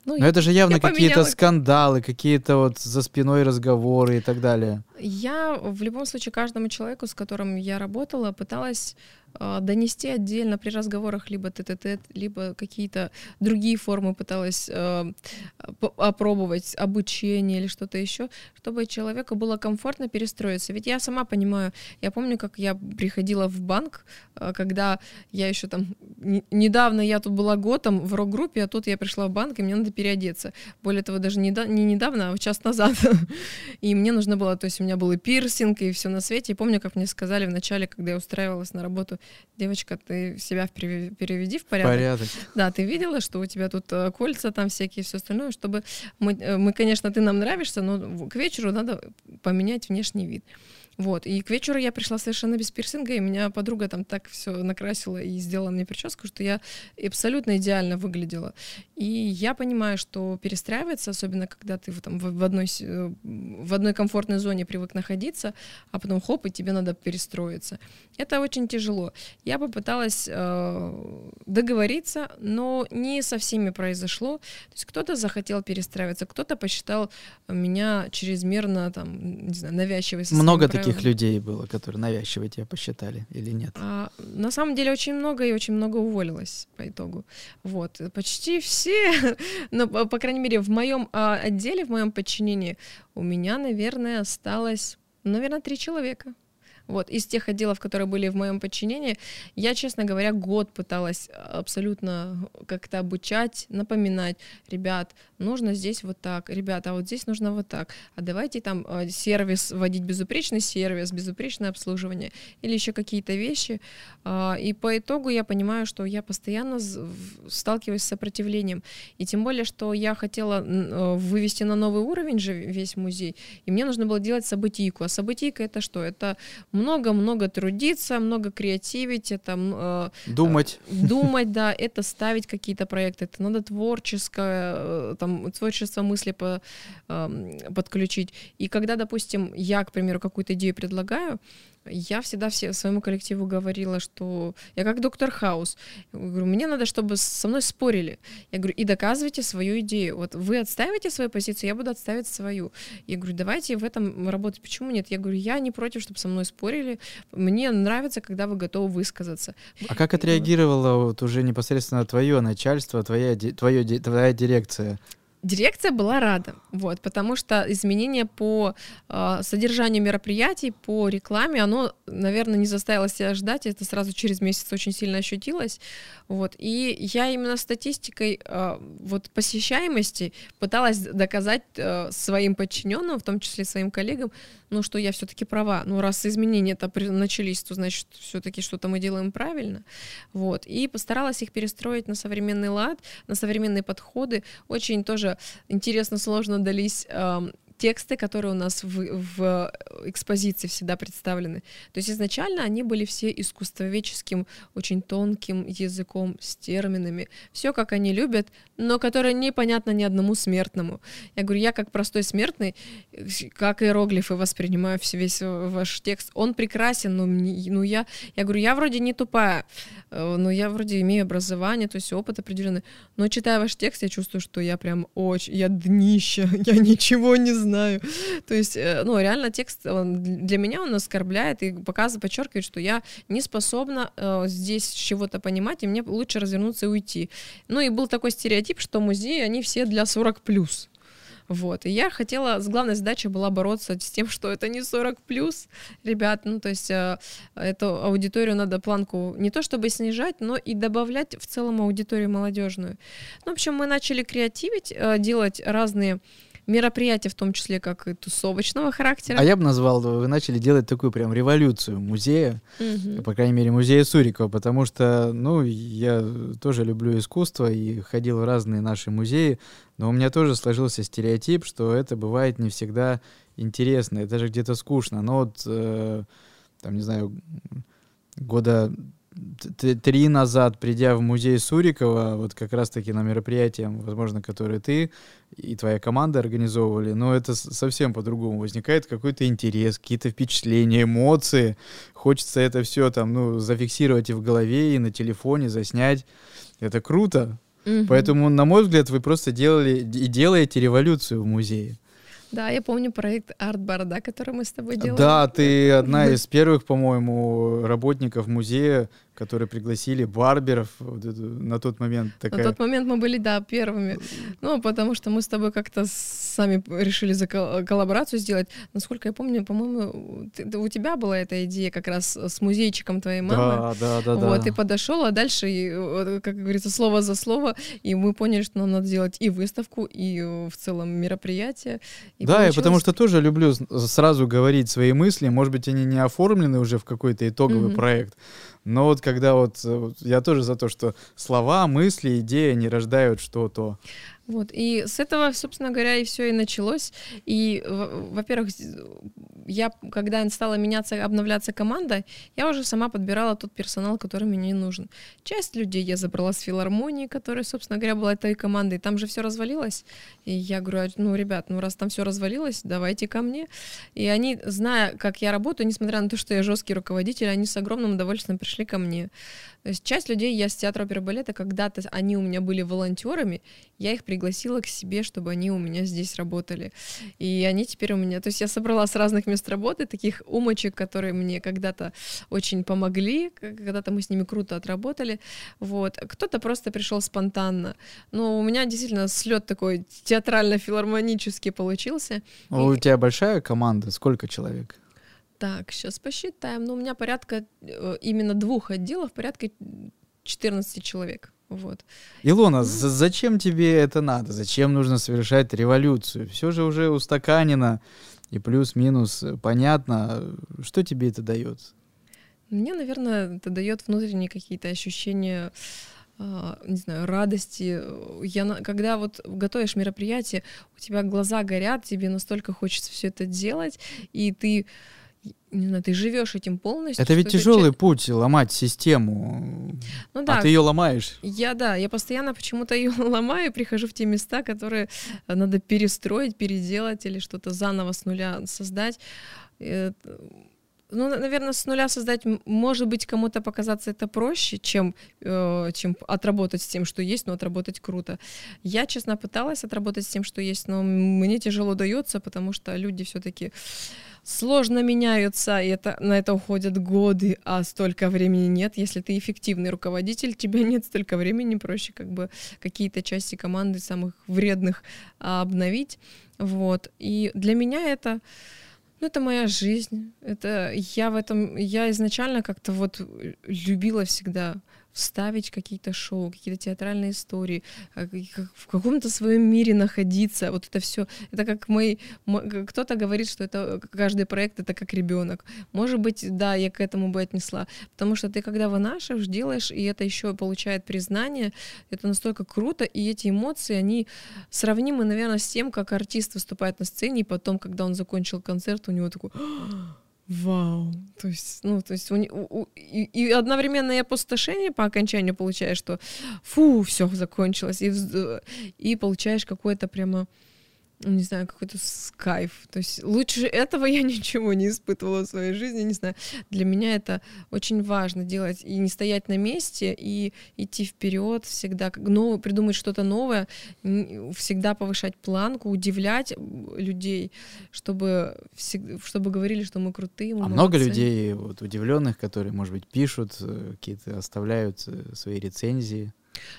ну, Но это же явно какие-то поменяла... скандалы, какие-то вот за спиной разговоры и так далее. Я в любом случае каждому человеку, с которым я работала, пыталась э, донести отдельно при разговорах либо тет-тет, либо какие-то другие формы пыталась э, опробовать, обучение или что-то еще, чтобы человеку было комфортно перестроиться. Ведь я сама понимаю, я помню, как я приходила в банк, э, когда я еще там, не, недавно я тут была годом в рок-группе, а тут я пришла в банк, и мне надо переодеться. Более того, даже не, не недавно, а час назад. *laughs* и мне нужно было, то есть у меня был и пирсинг, и все на свете. И помню, как мне сказали вначале, когда я устраивалась на работу, девочка, ты себя переведи в порядок. Порядок. Да, ты видела, что у тебя тут э, кольца там всякие, все остальное, чтобы мы, э, мы, конечно, ты нам нравишься, но к вечеру надо поменять внешний вид. Вот. И к вечеру я пришла совершенно без пирсинга, и меня подруга там так все накрасила и сделала мне прическу, что я абсолютно идеально выглядела. И я понимаю, что перестраиваться, особенно когда ты там в одной, в одной комфортной зоне привык находиться, а потом хоп, и тебе надо перестроиться. Это очень тяжело. Я попыталась э, договориться, но не со всеми произошло. То есть кто-то захотел перестраиваться, кто-то посчитал меня чрезмерно там, не знаю, навязчивой. Много людей было, которые навязчиво тебя посчитали или нет? А, на самом деле очень много и очень много уволилось по итогу. Вот. Почти все, *laughs* но, по крайней мере, в моем а, отделе, в моем подчинении у меня, наверное, осталось, наверное, три человека. Вот, из тех отделов, которые были в моем подчинении, я, честно говоря, год пыталась абсолютно как-то обучать, напоминать, ребят, нужно здесь вот так, ребята, а вот здесь нужно вот так, а давайте там э, сервис, вводить безупречный сервис, безупречное обслуживание или еще какие-то вещи. А, и по итогу я понимаю, что я постоянно сталкиваюсь с сопротивлением. И тем более, что я хотела э, вывести на новый уровень же весь музей, и мне нужно было делать событийку. А событийка это что? Это много-много трудиться, много креативить, это э, думать, э, думать, да, это ставить какие-то проекты, это надо творческое, э, там творчество мысли по, э, подключить. И когда, допустим, я, к примеру, какую-то идею предлагаю, я всегда все, своему коллективу говорила, что я как доктор Хаус. Говорю, мне надо, чтобы со мной спорили. Я говорю, и доказывайте свою идею. Вот вы отстаиваете свою позицию, я буду отставить свою. Я говорю, давайте в этом работать. Почему нет? Я говорю, я не против, чтобы со мной спорили. Мне нравится, когда вы готовы высказаться. А как отреагировало вот уже непосредственно твое начальство, твоя, твое, твоя дирекция? Дирекция была рада, вот, потому что изменение по э, содержанию мероприятий, по рекламе, оно, наверное, не заставило себя ждать, это сразу через месяц очень сильно ощутилось, вот, и я именно статистикой э, вот посещаемости пыталась доказать э, своим подчиненным, в том числе своим коллегам, ну, что я все-таки права, ну, раз изменения это начались, то значит, все-таки что-то мы делаем правильно, вот, и постаралась их перестроить на современный лад, на современные подходы, очень тоже интересно, сложно дались тексты, которые у нас в, в экспозиции всегда представлены. То есть изначально они были все искусствоведческим, очень тонким языком, с терминами, все как они любят, но которое непонятно ни одному смертному. Я говорю, я как простой смертный, как иероглифы воспринимаю весь ваш текст. Он прекрасен, но ну, я, я говорю, я вроде не тупая, э, но я вроде имею образование, то есть опыт определенный, но читая ваш текст, я чувствую, что я прям очень, я днище, *laughs* я ничего не знаю знаю. То есть, э, ну, реально текст он, для меня он оскорбляет и показывает, подчеркивает, что я не способна э, здесь чего-то понимать, и мне лучше развернуться и уйти. Ну, и был такой стереотип, что музеи, они все для 40+. плюс. Вот. И я хотела, главная задача была бороться с тем, что это не 40 плюс, ребят. Ну, то есть э, эту аудиторию надо планку не то чтобы снижать, но и добавлять в целом аудиторию молодежную. Ну, в общем, мы начали креативить, э, делать разные мероприятия, в том числе как и тусовочного характера. А я бы назвал, вы начали делать такую прям революцию музея, угу. по крайней мере, музея Сурикова, потому что, ну, я тоже люблю искусство и ходил в разные наши музеи, но у меня тоже сложился стереотип, что это бывает не всегда интересно, и даже где-то скучно. Но вот, э, там, не знаю, года три назад, придя в музей Сурикова, вот как раз-таки на мероприятие, возможно, которое ты и твоя команда организовывали, но это совсем по-другому. Возникает какой-то интерес, какие-то впечатления, эмоции. Хочется это все там, ну, зафиксировать и в голове, и на телефоне, заснять. Это круто. Угу. Поэтому, на мой взгляд, вы просто делали и делаете революцию в музее. Да, я помню проект Арт-бар, да, который мы с тобой делали. Да, ты одна из первых, по-моему, работников музея, которые пригласили барберов на тот момент. Такая... На тот момент мы были, да, первыми. Ну, потому что мы с тобой как-то сами решили за коллаборацию сделать. Насколько я помню, по-моему, у тебя была эта идея как раз с музейчиком твоей мамы. Да, да, да. Вот, да. и подошел, а дальше, как говорится, слово за слово, и мы поняли, что нам надо делать и выставку, и в целом мероприятие. И да, получилось... я потому что тоже люблю сразу говорить свои мысли, может быть, они не оформлены уже в какой-то итоговый mm-hmm. проект, но вот когда вот, э, вот я тоже за то, что слова, мысли, идеи, они рождают что-то. Вот, и с этого, собственно говоря, и все и началось. И, во-первых, я, когда стала меняться, обновляться команда, я уже сама подбирала тот персонал, который мне нужен. Часть людей я забрала с филармонии, которая, собственно говоря, была этой командой. Там же все развалилось. И я говорю, ну, ребят, ну, раз там все развалилось, давайте ко мне. И они, зная, как я работаю, несмотря на то, что я жесткий руководитель, они с огромным удовольствием пришли ко мне. То есть часть людей я с театра оперы балета, когда-то они у меня были волонтерами, я их пригласила к себе, чтобы они у меня здесь работали. И они теперь у меня... То есть я собрала с разных мест работы таких умочек, которые мне когда-то очень помогли, когда-то мы с ними круто отработали. Вот. Кто-то просто пришел спонтанно. Но у меня действительно слет такой театрально-филармонический получился. А у тебя большая команда? Сколько человек? Так, сейчас посчитаем. Ну, у меня порядка э, именно двух отделов, порядка 14 человек. Вот. Илона, mm. зачем тебе это надо? Зачем нужно совершать революцию? Все же уже устаканено и плюс-минус понятно. Что тебе это дает? Мне, наверное, это дает внутренние какие-то ощущения Uh, не знаю, радости. Я, когда вот готовишь мероприятие, у тебя глаза горят, тебе настолько хочется все это делать, и ты не знаю, ты живешь этим полностью. Это ведь тяжелый это... путь ломать систему. Ну, а да, а ты ее ломаешь. Я да, я постоянно почему-то ее *laughs* ломаю, прихожу в те места, которые надо перестроить, переделать или что-то заново с нуля создать. Ну, наверное, с нуля создать, может быть, кому-то показаться это проще, чем, э, чем отработать с тем, что есть, но отработать круто. Я, честно, пыталась отработать с тем, что есть, но мне тяжело дается, потому что люди все-таки сложно меняются, и это, на это уходят годы, а столько времени нет. Если ты эффективный руководитель, *laughs* тебя нет столько времени, проще как бы какие-то части команды самых вредных а, обновить. Вот. И для меня это ну, это моя жизнь. Это я в этом, я изначально как-то вот любила всегда вставить какие-то шоу, какие-то театральные истории, а, в каком-то своем мире находиться. Вот это все. Это как мой... Кто-то говорит, что это каждый проект это как ребенок. Может быть, да, я к этому бы отнесла. Потому что ты когда вынашиваешь, делаешь, и это еще получает признание, это настолько круто, и эти эмоции, они сравнимы, наверное, с тем, как артист выступает на сцене, и потом, когда он закончил концерт, у него такой Вау. То есть, ну, то есть у, у, и, и одновременно и опустошение по окончанию получаешь, что фу, все закончилось, и, и получаешь какое-то прямо не знаю, какой-то кайф. То есть лучше этого я *laughs* ничего не испытывала в своей жизни, не знаю. Для меня это очень важно делать и не стоять на месте, и идти вперед всегда, новое, придумать что-то новое, всегда повышать планку, удивлять людей, чтобы, чтобы говорили, что мы крутые. Мы а много людей вот, удивленных, которые, может быть, пишут, э, какие-то оставляют э, свои рецензии?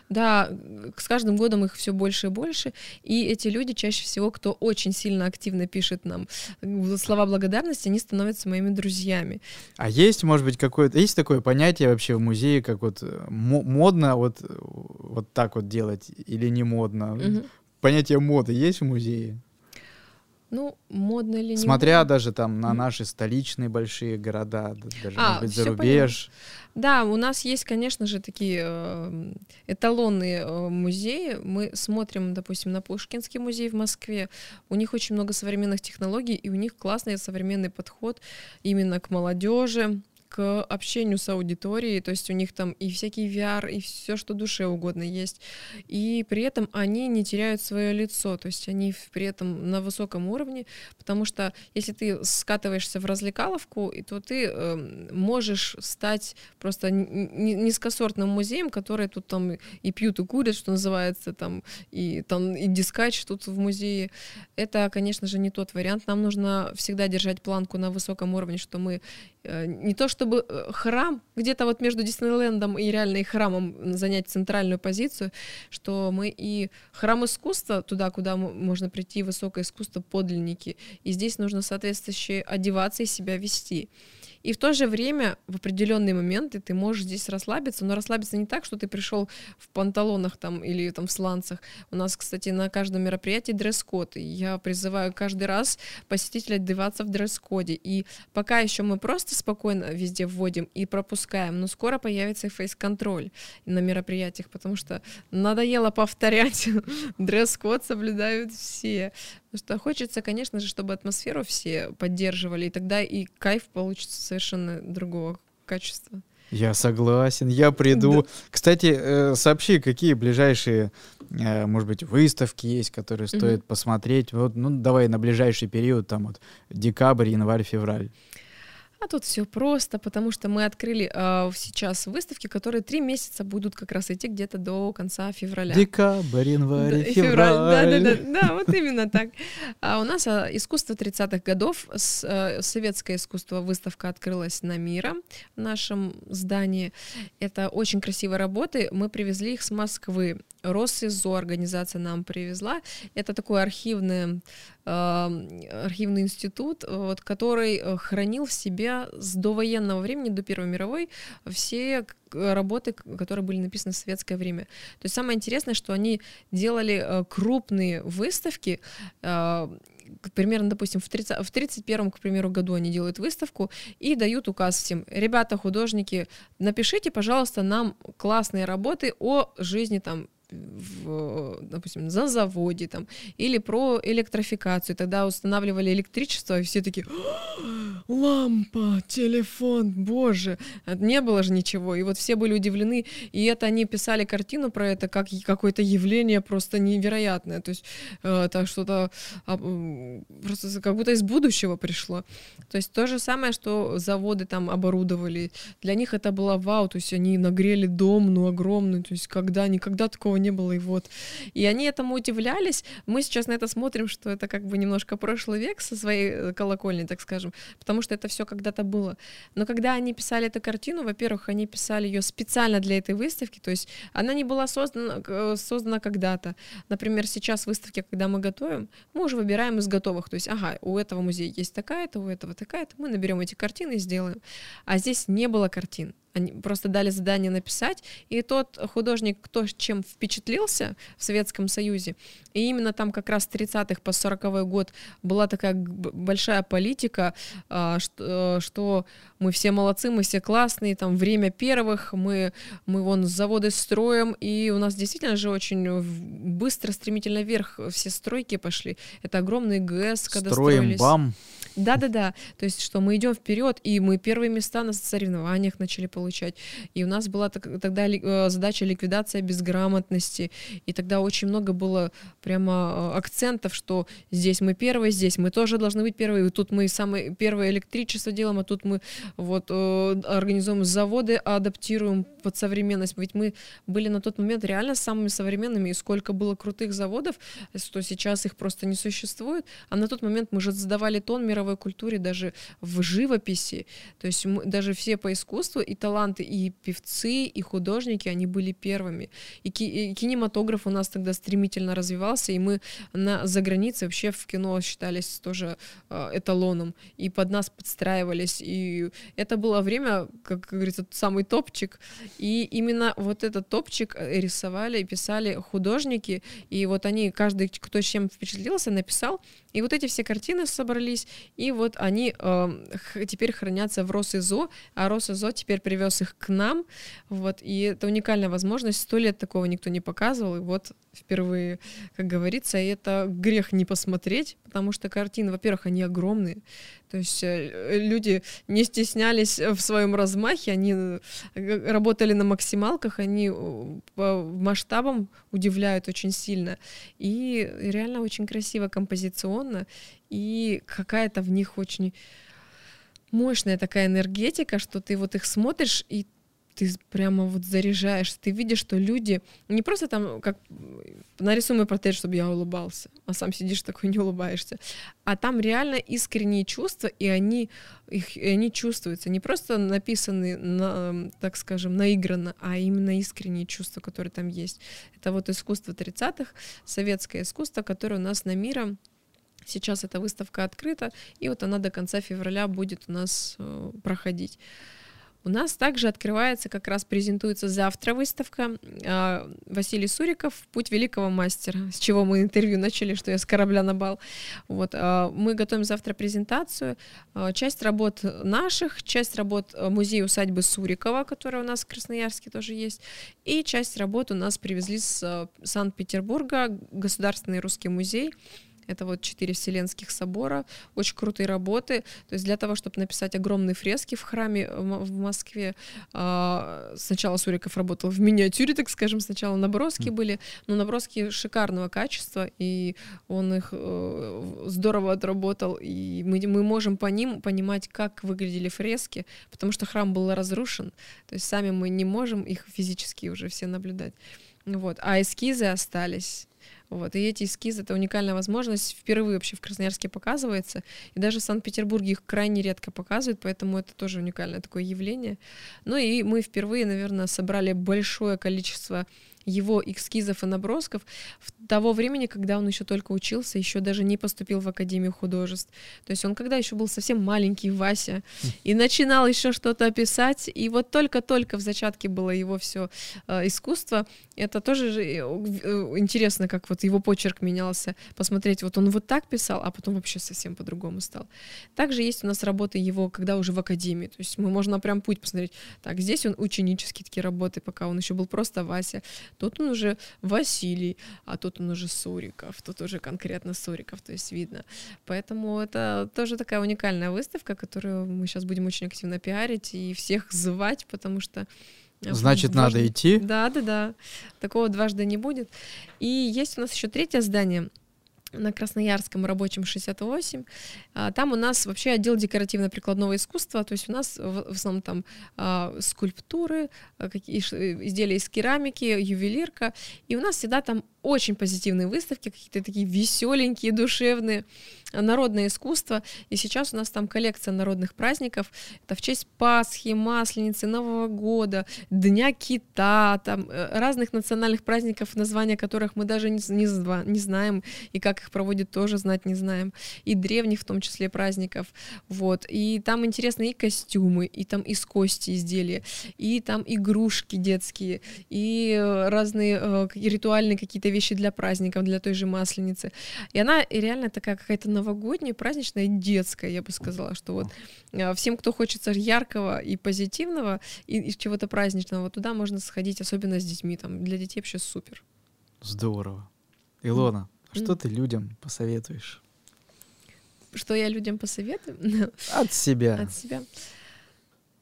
Да, с каждым годом их все больше и больше, и эти люди чаще всего, кто очень сильно активно пишет нам слова благодарности, они становятся моими друзьями. А есть, может быть, какое-то, есть такое понятие вообще в музее, как вот э, модно вот, вот так вот делать или не модно? Угу. Понятие моды есть в музее? Ну, модно или не Смотря модно? даже там на наши столичные большие города, даже, А, может быть, за рубеж. Да, у нас есть, конечно же, такие э, эталонные э, музеи. Мы смотрим, допустим, на Пушкинский музей в Москве. У них очень много современных технологий, и у них классный современный подход именно к молодежи к общению с аудиторией, то есть у них там и всякий VR, и все, что душе угодно есть. И при этом они не теряют свое лицо, то есть они при этом на высоком уровне, потому что если ты скатываешься в развлекаловку, то ты э, можешь стать просто низкосортным музеем, который тут там и пьют, и курят, что называется, там, и там и дискач тут в музее. Это, конечно же, не тот вариант. Нам нужно всегда держать планку на высоком уровне, что мы не то чтобы э, храм, где-то вот между Диснейлендом и реально и храмом занять центральную позицию, что мы и храм искусства, туда, куда можно прийти, высокое искусство, подлинники, и здесь нужно соответствующе одеваться и себя вести. И в то же время в определенные моменты ты можешь здесь расслабиться, но расслабиться не так, что ты пришел в панталонах там или там в сланцах. У нас, кстати, на каждом мероприятии дресс-код, и я призываю каждый раз посетителя одеваться в дресс-коде. И пока еще мы просто спокойно везде вводим и пропускаем, но скоро появится фейс-контроль на мероприятиях, потому что надоело повторять, *laughs* дресс-код соблюдают все. Что хочется, конечно же, чтобы атмосферу все поддерживали, и тогда и кайф получится совершенно другого качества. Я согласен, я приду. Кстати, э, сообщи, какие ближайшие, э, может быть, выставки есть, которые стоит посмотреть. Вот, ну, давай на ближайший период, там вот декабрь, январь, февраль. А тут все просто, потому что мы открыли э, сейчас выставки, которые три месяца будут как раз идти где-то до конца февраля. Декабрь, январь, Да, и февраль. Да, да, да, да, вот именно так. А у нас а, искусство 30-х годов, с, э, советское искусство, выставка открылась на Мира в нашем здании. Это очень красивые работы. Мы привезли их с Москвы. Россизо организация нам привезла. Это такой архивный, э, архивный институт, вот, который э, хранил в себе с довоенного времени, до Первой мировой, все к- работы, которые были написаны в советское время. То есть самое интересное, что они делали э, крупные выставки, э, примерно, допустим, в, 30, в 31 к примеру, году они делают выставку и дают указ всем, ребята, художники, напишите, пожалуйста, нам классные работы о жизни там в, допустим, на заводе там, или про электрификацию. Тогда устанавливали электричество, и все такие, «А, лампа, телефон, боже, не было же ничего. И вот все были удивлены, и это они писали картину про это как какое-то явление просто невероятное. То есть э, это что-то м, просто как будто из будущего пришло. То есть то же самое, что заводы там оборудовали. Для них это было вау, то есть они нагрели дом, ну, огромный, то есть когда, никогда такого не было, и вот. И они этому удивлялись. Мы сейчас на это смотрим, что это как бы немножко прошлый век со своей э, колокольни, так скажем, потому что это все когда-то было. Но когда они писали эту картину, во-первых, они писали ее специально для этой выставки, то есть она не была создана, э, создана когда-то. Например, сейчас выставки, когда мы готовим, мы уже выбираем из готовых, то есть, ага, у этого музея есть такая-то, у этого такая-то, мы наберем эти картины и сделаем. А здесь не было картин. Они просто дали задание написать, и тот художник, кто чем впечатлился в Советском Союзе, и именно там как раз с 30-х по 40 год была такая большая политика, а, что, что мы все молодцы, мы все классные, там время первых, мы, мы вон заводы строим, и у нас действительно же очень быстро, стремительно вверх все стройки пошли. Это огромный ГЭС, когда Строим строились. бам. Да-да-да, то есть, что мы идем вперед, и мы первые места на соревнованиях начали получать. И у нас была тогда э, задача ликвидация безграмотности, и тогда очень много было прямо э, акцентов, что здесь мы первые, здесь мы тоже должны быть первые, и тут мы самое первое электричество делаем, а тут мы вот э, организуем заводы, адаптируем под современность. Ведь мы были на тот момент реально самыми современными, и сколько было крутых заводов, что сейчас их просто не существует. А на тот момент мы же задавали тон мировой культуре даже в живописи. То есть мы, даже все по искусству и талант таланты, и певцы, и художники, они были первыми. И, ки- и кинематограф у нас тогда стремительно развивался, и мы на, за границей вообще в кино считались тоже э, эталоном, и под нас подстраивались, и это было время, как говорится, самый топчик, и именно вот этот топчик э, рисовали и писали художники, и вот они, каждый, кто чем впечатлился, написал, и вот эти все картины собрались, и вот они э, теперь хранятся в Росизо, а Росизо теперь привез их к нам, вот, и это уникальная возможность, сто лет такого никто не показывал, и вот впервые, как говорится, и это грех не посмотреть, потому что картины, во-первых, они огромные, то есть э, люди не стеснялись в своем размахе, они э, работали на максималках, они э, по масштабам удивляют очень сильно, и реально очень красиво композиционно, и какая-то в них очень мощная такая энергетика, что ты вот их смотришь, и ты прямо вот заряжаешься, ты видишь, что люди не просто там, как нарисуй мой портрет, чтобы я улыбался, а сам сидишь такой *laughs* не улыбаешься, а там реально искренние чувства, и они, их, и они чувствуются, не просто написаны, на, так скажем, наигранно, а именно искренние чувства, которые там есть. Это вот искусство 30-х, советское искусство, которое у нас на мира Сейчас эта выставка открыта, и вот она до конца февраля будет у нас э, проходить. У нас также открывается, как раз презентуется завтра выставка э, Василий Суриков «Путь великого мастера», с чего мы интервью начали, что я с корабля на бал. Вот, э, мы готовим завтра презентацию. Э, часть работ наших, часть работ музея усадьбы Сурикова, которая у нас в Красноярске тоже есть, и часть работ у нас привезли с Санкт-Петербурга, Государственный русский музей, это вот четыре вселенских собора, очень крутые работы. То есть для того, чтобы написать огромные фрески в храме э, в Москве, а, сначала Суриков работал в миниатюре, так скажем, сначала наброски были, но наброски шикарного качества, и он их э, здорово отработал, и мы, мы можем по ним понимать, как выглядели фрески, потому что храм был разрушен, то есть сами мы не можем их физически уже все наблюдать. Вот. А эскизы остались. Вот. И эти эскизы — это уникальная возможность. Впервые вообще в Красноярске показывается. И даже в Санкт-Петербурге их крайне редко показывают, поэтому это тоже уникальное такое явление. Ну и мы впервые, наверное, собрали большое количество его эскизов и набросков в того времени, когда он еще только учился, еще даже не поступил в Академию художеств. То есть он когда еще был совсем маленький, Вася, и начинал еще что-то писать, и вот только-только в зачатке было его все э, искусство. Это тоже же э, э, интересно, как вот его почерк менялся, посмотреть, вот он вот так писал, а потом вообще совсем по-другому стал. Также есть у нас работы его, когда уже в Академии, то есть мы можно прям путь посмотреть. Так, здесь он ученические такие работы, пока он еще был просто Вася. Тут он уже Василий, а тут он уже Суриков, тут уже конкретно Суриков, то есть видно. Поэтому это тоже такая уникальная выставка, которую мы сейчас будем очень активно пиарить и всех звать, потому что Значит, дважды... надо идти. Да, да, да. Такого дважды не будет. И есть у нас еще третье здание — на Красноярском рабочем 68. А, там у нас вообще отдел декоративно-прикладного искусства, то есть у нас в основном там а, скульптуры, а, какие, изделия из керамики, ювелирка, и у нас всегда там очень позитивные выставки, какие-то такие веселенькие, душевные, народное искусство. И сейчас у нас там коллекция народных праздников. Это в честь Пасхи, Масленицы, Нового года, Дня Кита, там э, разных национальных праздников, названия которых мы даже не, не, не знаем, и как их проводят тоже знать не знаем. И древних в том числе праздников. Вот. И там интересные и костюмы, и там из кости изделия, и там игрушки детские, и разные э, ритуальные какие-то вещи для праздников, для той же масленицы. И она реально такая какая-то новогодняя, праздничная, детская, я бы сказала, что вот э, всем, кто хочется яркого и позитивного, и, и чего-то праздничного, туда можно сходить, особенно с детьми, там, для детей вообще супер. Здорово. Илона. Что ты людям посоветуешь? Что я людям посоветую? *laughs* От себя. От себя.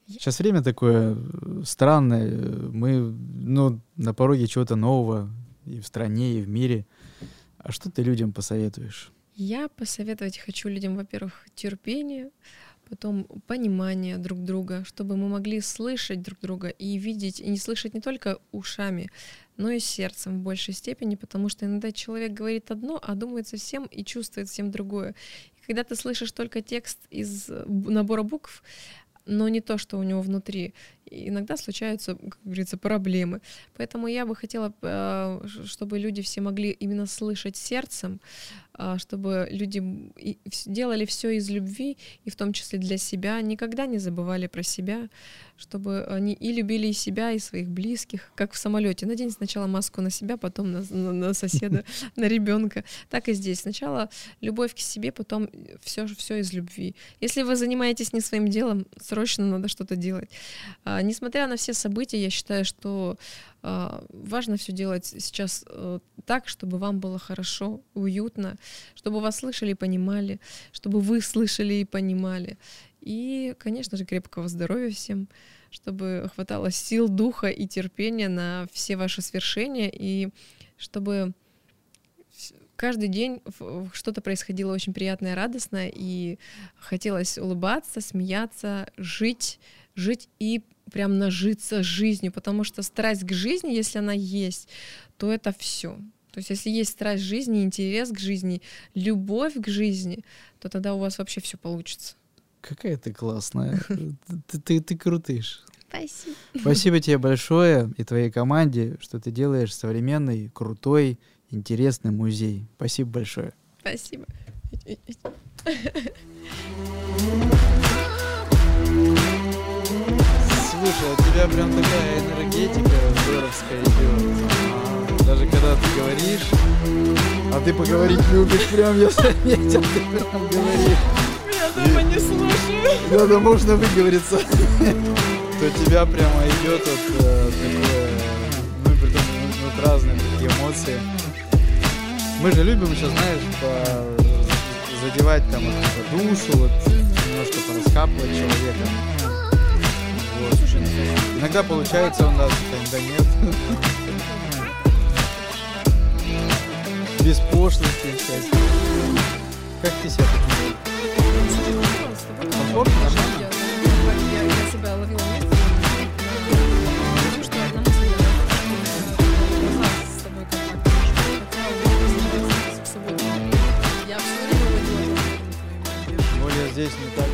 Сейчас время такое э, странное. Мы ну, на пороге чего-то нового, и в стране, и в мире. А что ты людям посоветуешь? Я посоветовать хочу людям, во-первых, терпение, потом понимание друг друга, чтобы мы могли слышать друг друга и видеть, и не слышать не только ушами, но и сердцем в большей степени, потому что иногда человек говорит одно, а думает совсем и чувствует совсем другое. И когда ты слышишь только текст из набора букв, но не то, что у него внутри. Иногда случаются, как говорится, проблемы. Поэтому я бы хотела, э, чтобы люди все могли именно слышать сердцем, а, чтобы люди делали все из любви, и в том числе для себя, никогда не забывали про себя, чтобы они и любили и себя, и своих близких, как в самолете. Надень сначала маску на себя, потом на, на, на соседа, *laughs* *laughs* на ребенка. Так и здесь. Сначала любовь к себе, потом все, все из любви. Если вы занимаетесь не своим делом, срочно надо что-то делать. А, несмотря на все события, я считаю, что а, важно все делать сейчас э, так, чтобы вам было хорошо, уютно, чтобы вас слышали и понимали, чтобы вы слышали и понимали. И, конечно же, крепкого здоровья всем, чтобы хватало сил, духа и терпения на все ваши свершения, и чтобы каждый день что-то происходило очень приятное, радостное, и хотелось улыбаться, смеяться, жить, жить и прям нажиться жизнью, потому что страсть к жизни, если она есть, то это все. То есть если есть страсть к жизни, интерес к жизни, любовь к жизни, то тогда у вас вообще все получится. Какая ты классная. Ты, ты, ты крутышь. Спасибо. Спасибо тебе большое и твоей команде, что ты делаешь современный, крутой, интересный музей. Спасибо большое. Спасибо. *laughs* Слушай, у тебя прям такая энергетика здоровская идет. А, даже когда ты говоришь, а ты поговорить любишь, прям я заметил, ты прям говоришь. Я дома не слушаю. Надо можно выговориться. То тебя прямо идет вот э, такое, ну и при том, ну, вот разные такие эмоции. Мы же любим еще, знаешь, по задевать там вот, душу, вот немножко пораскапывать человека. Иногда получается у нас, иногда нет. Без пошлости всяких. Как ты себя чувствуешь? Комфортно? Я, я себя ловила здесь не так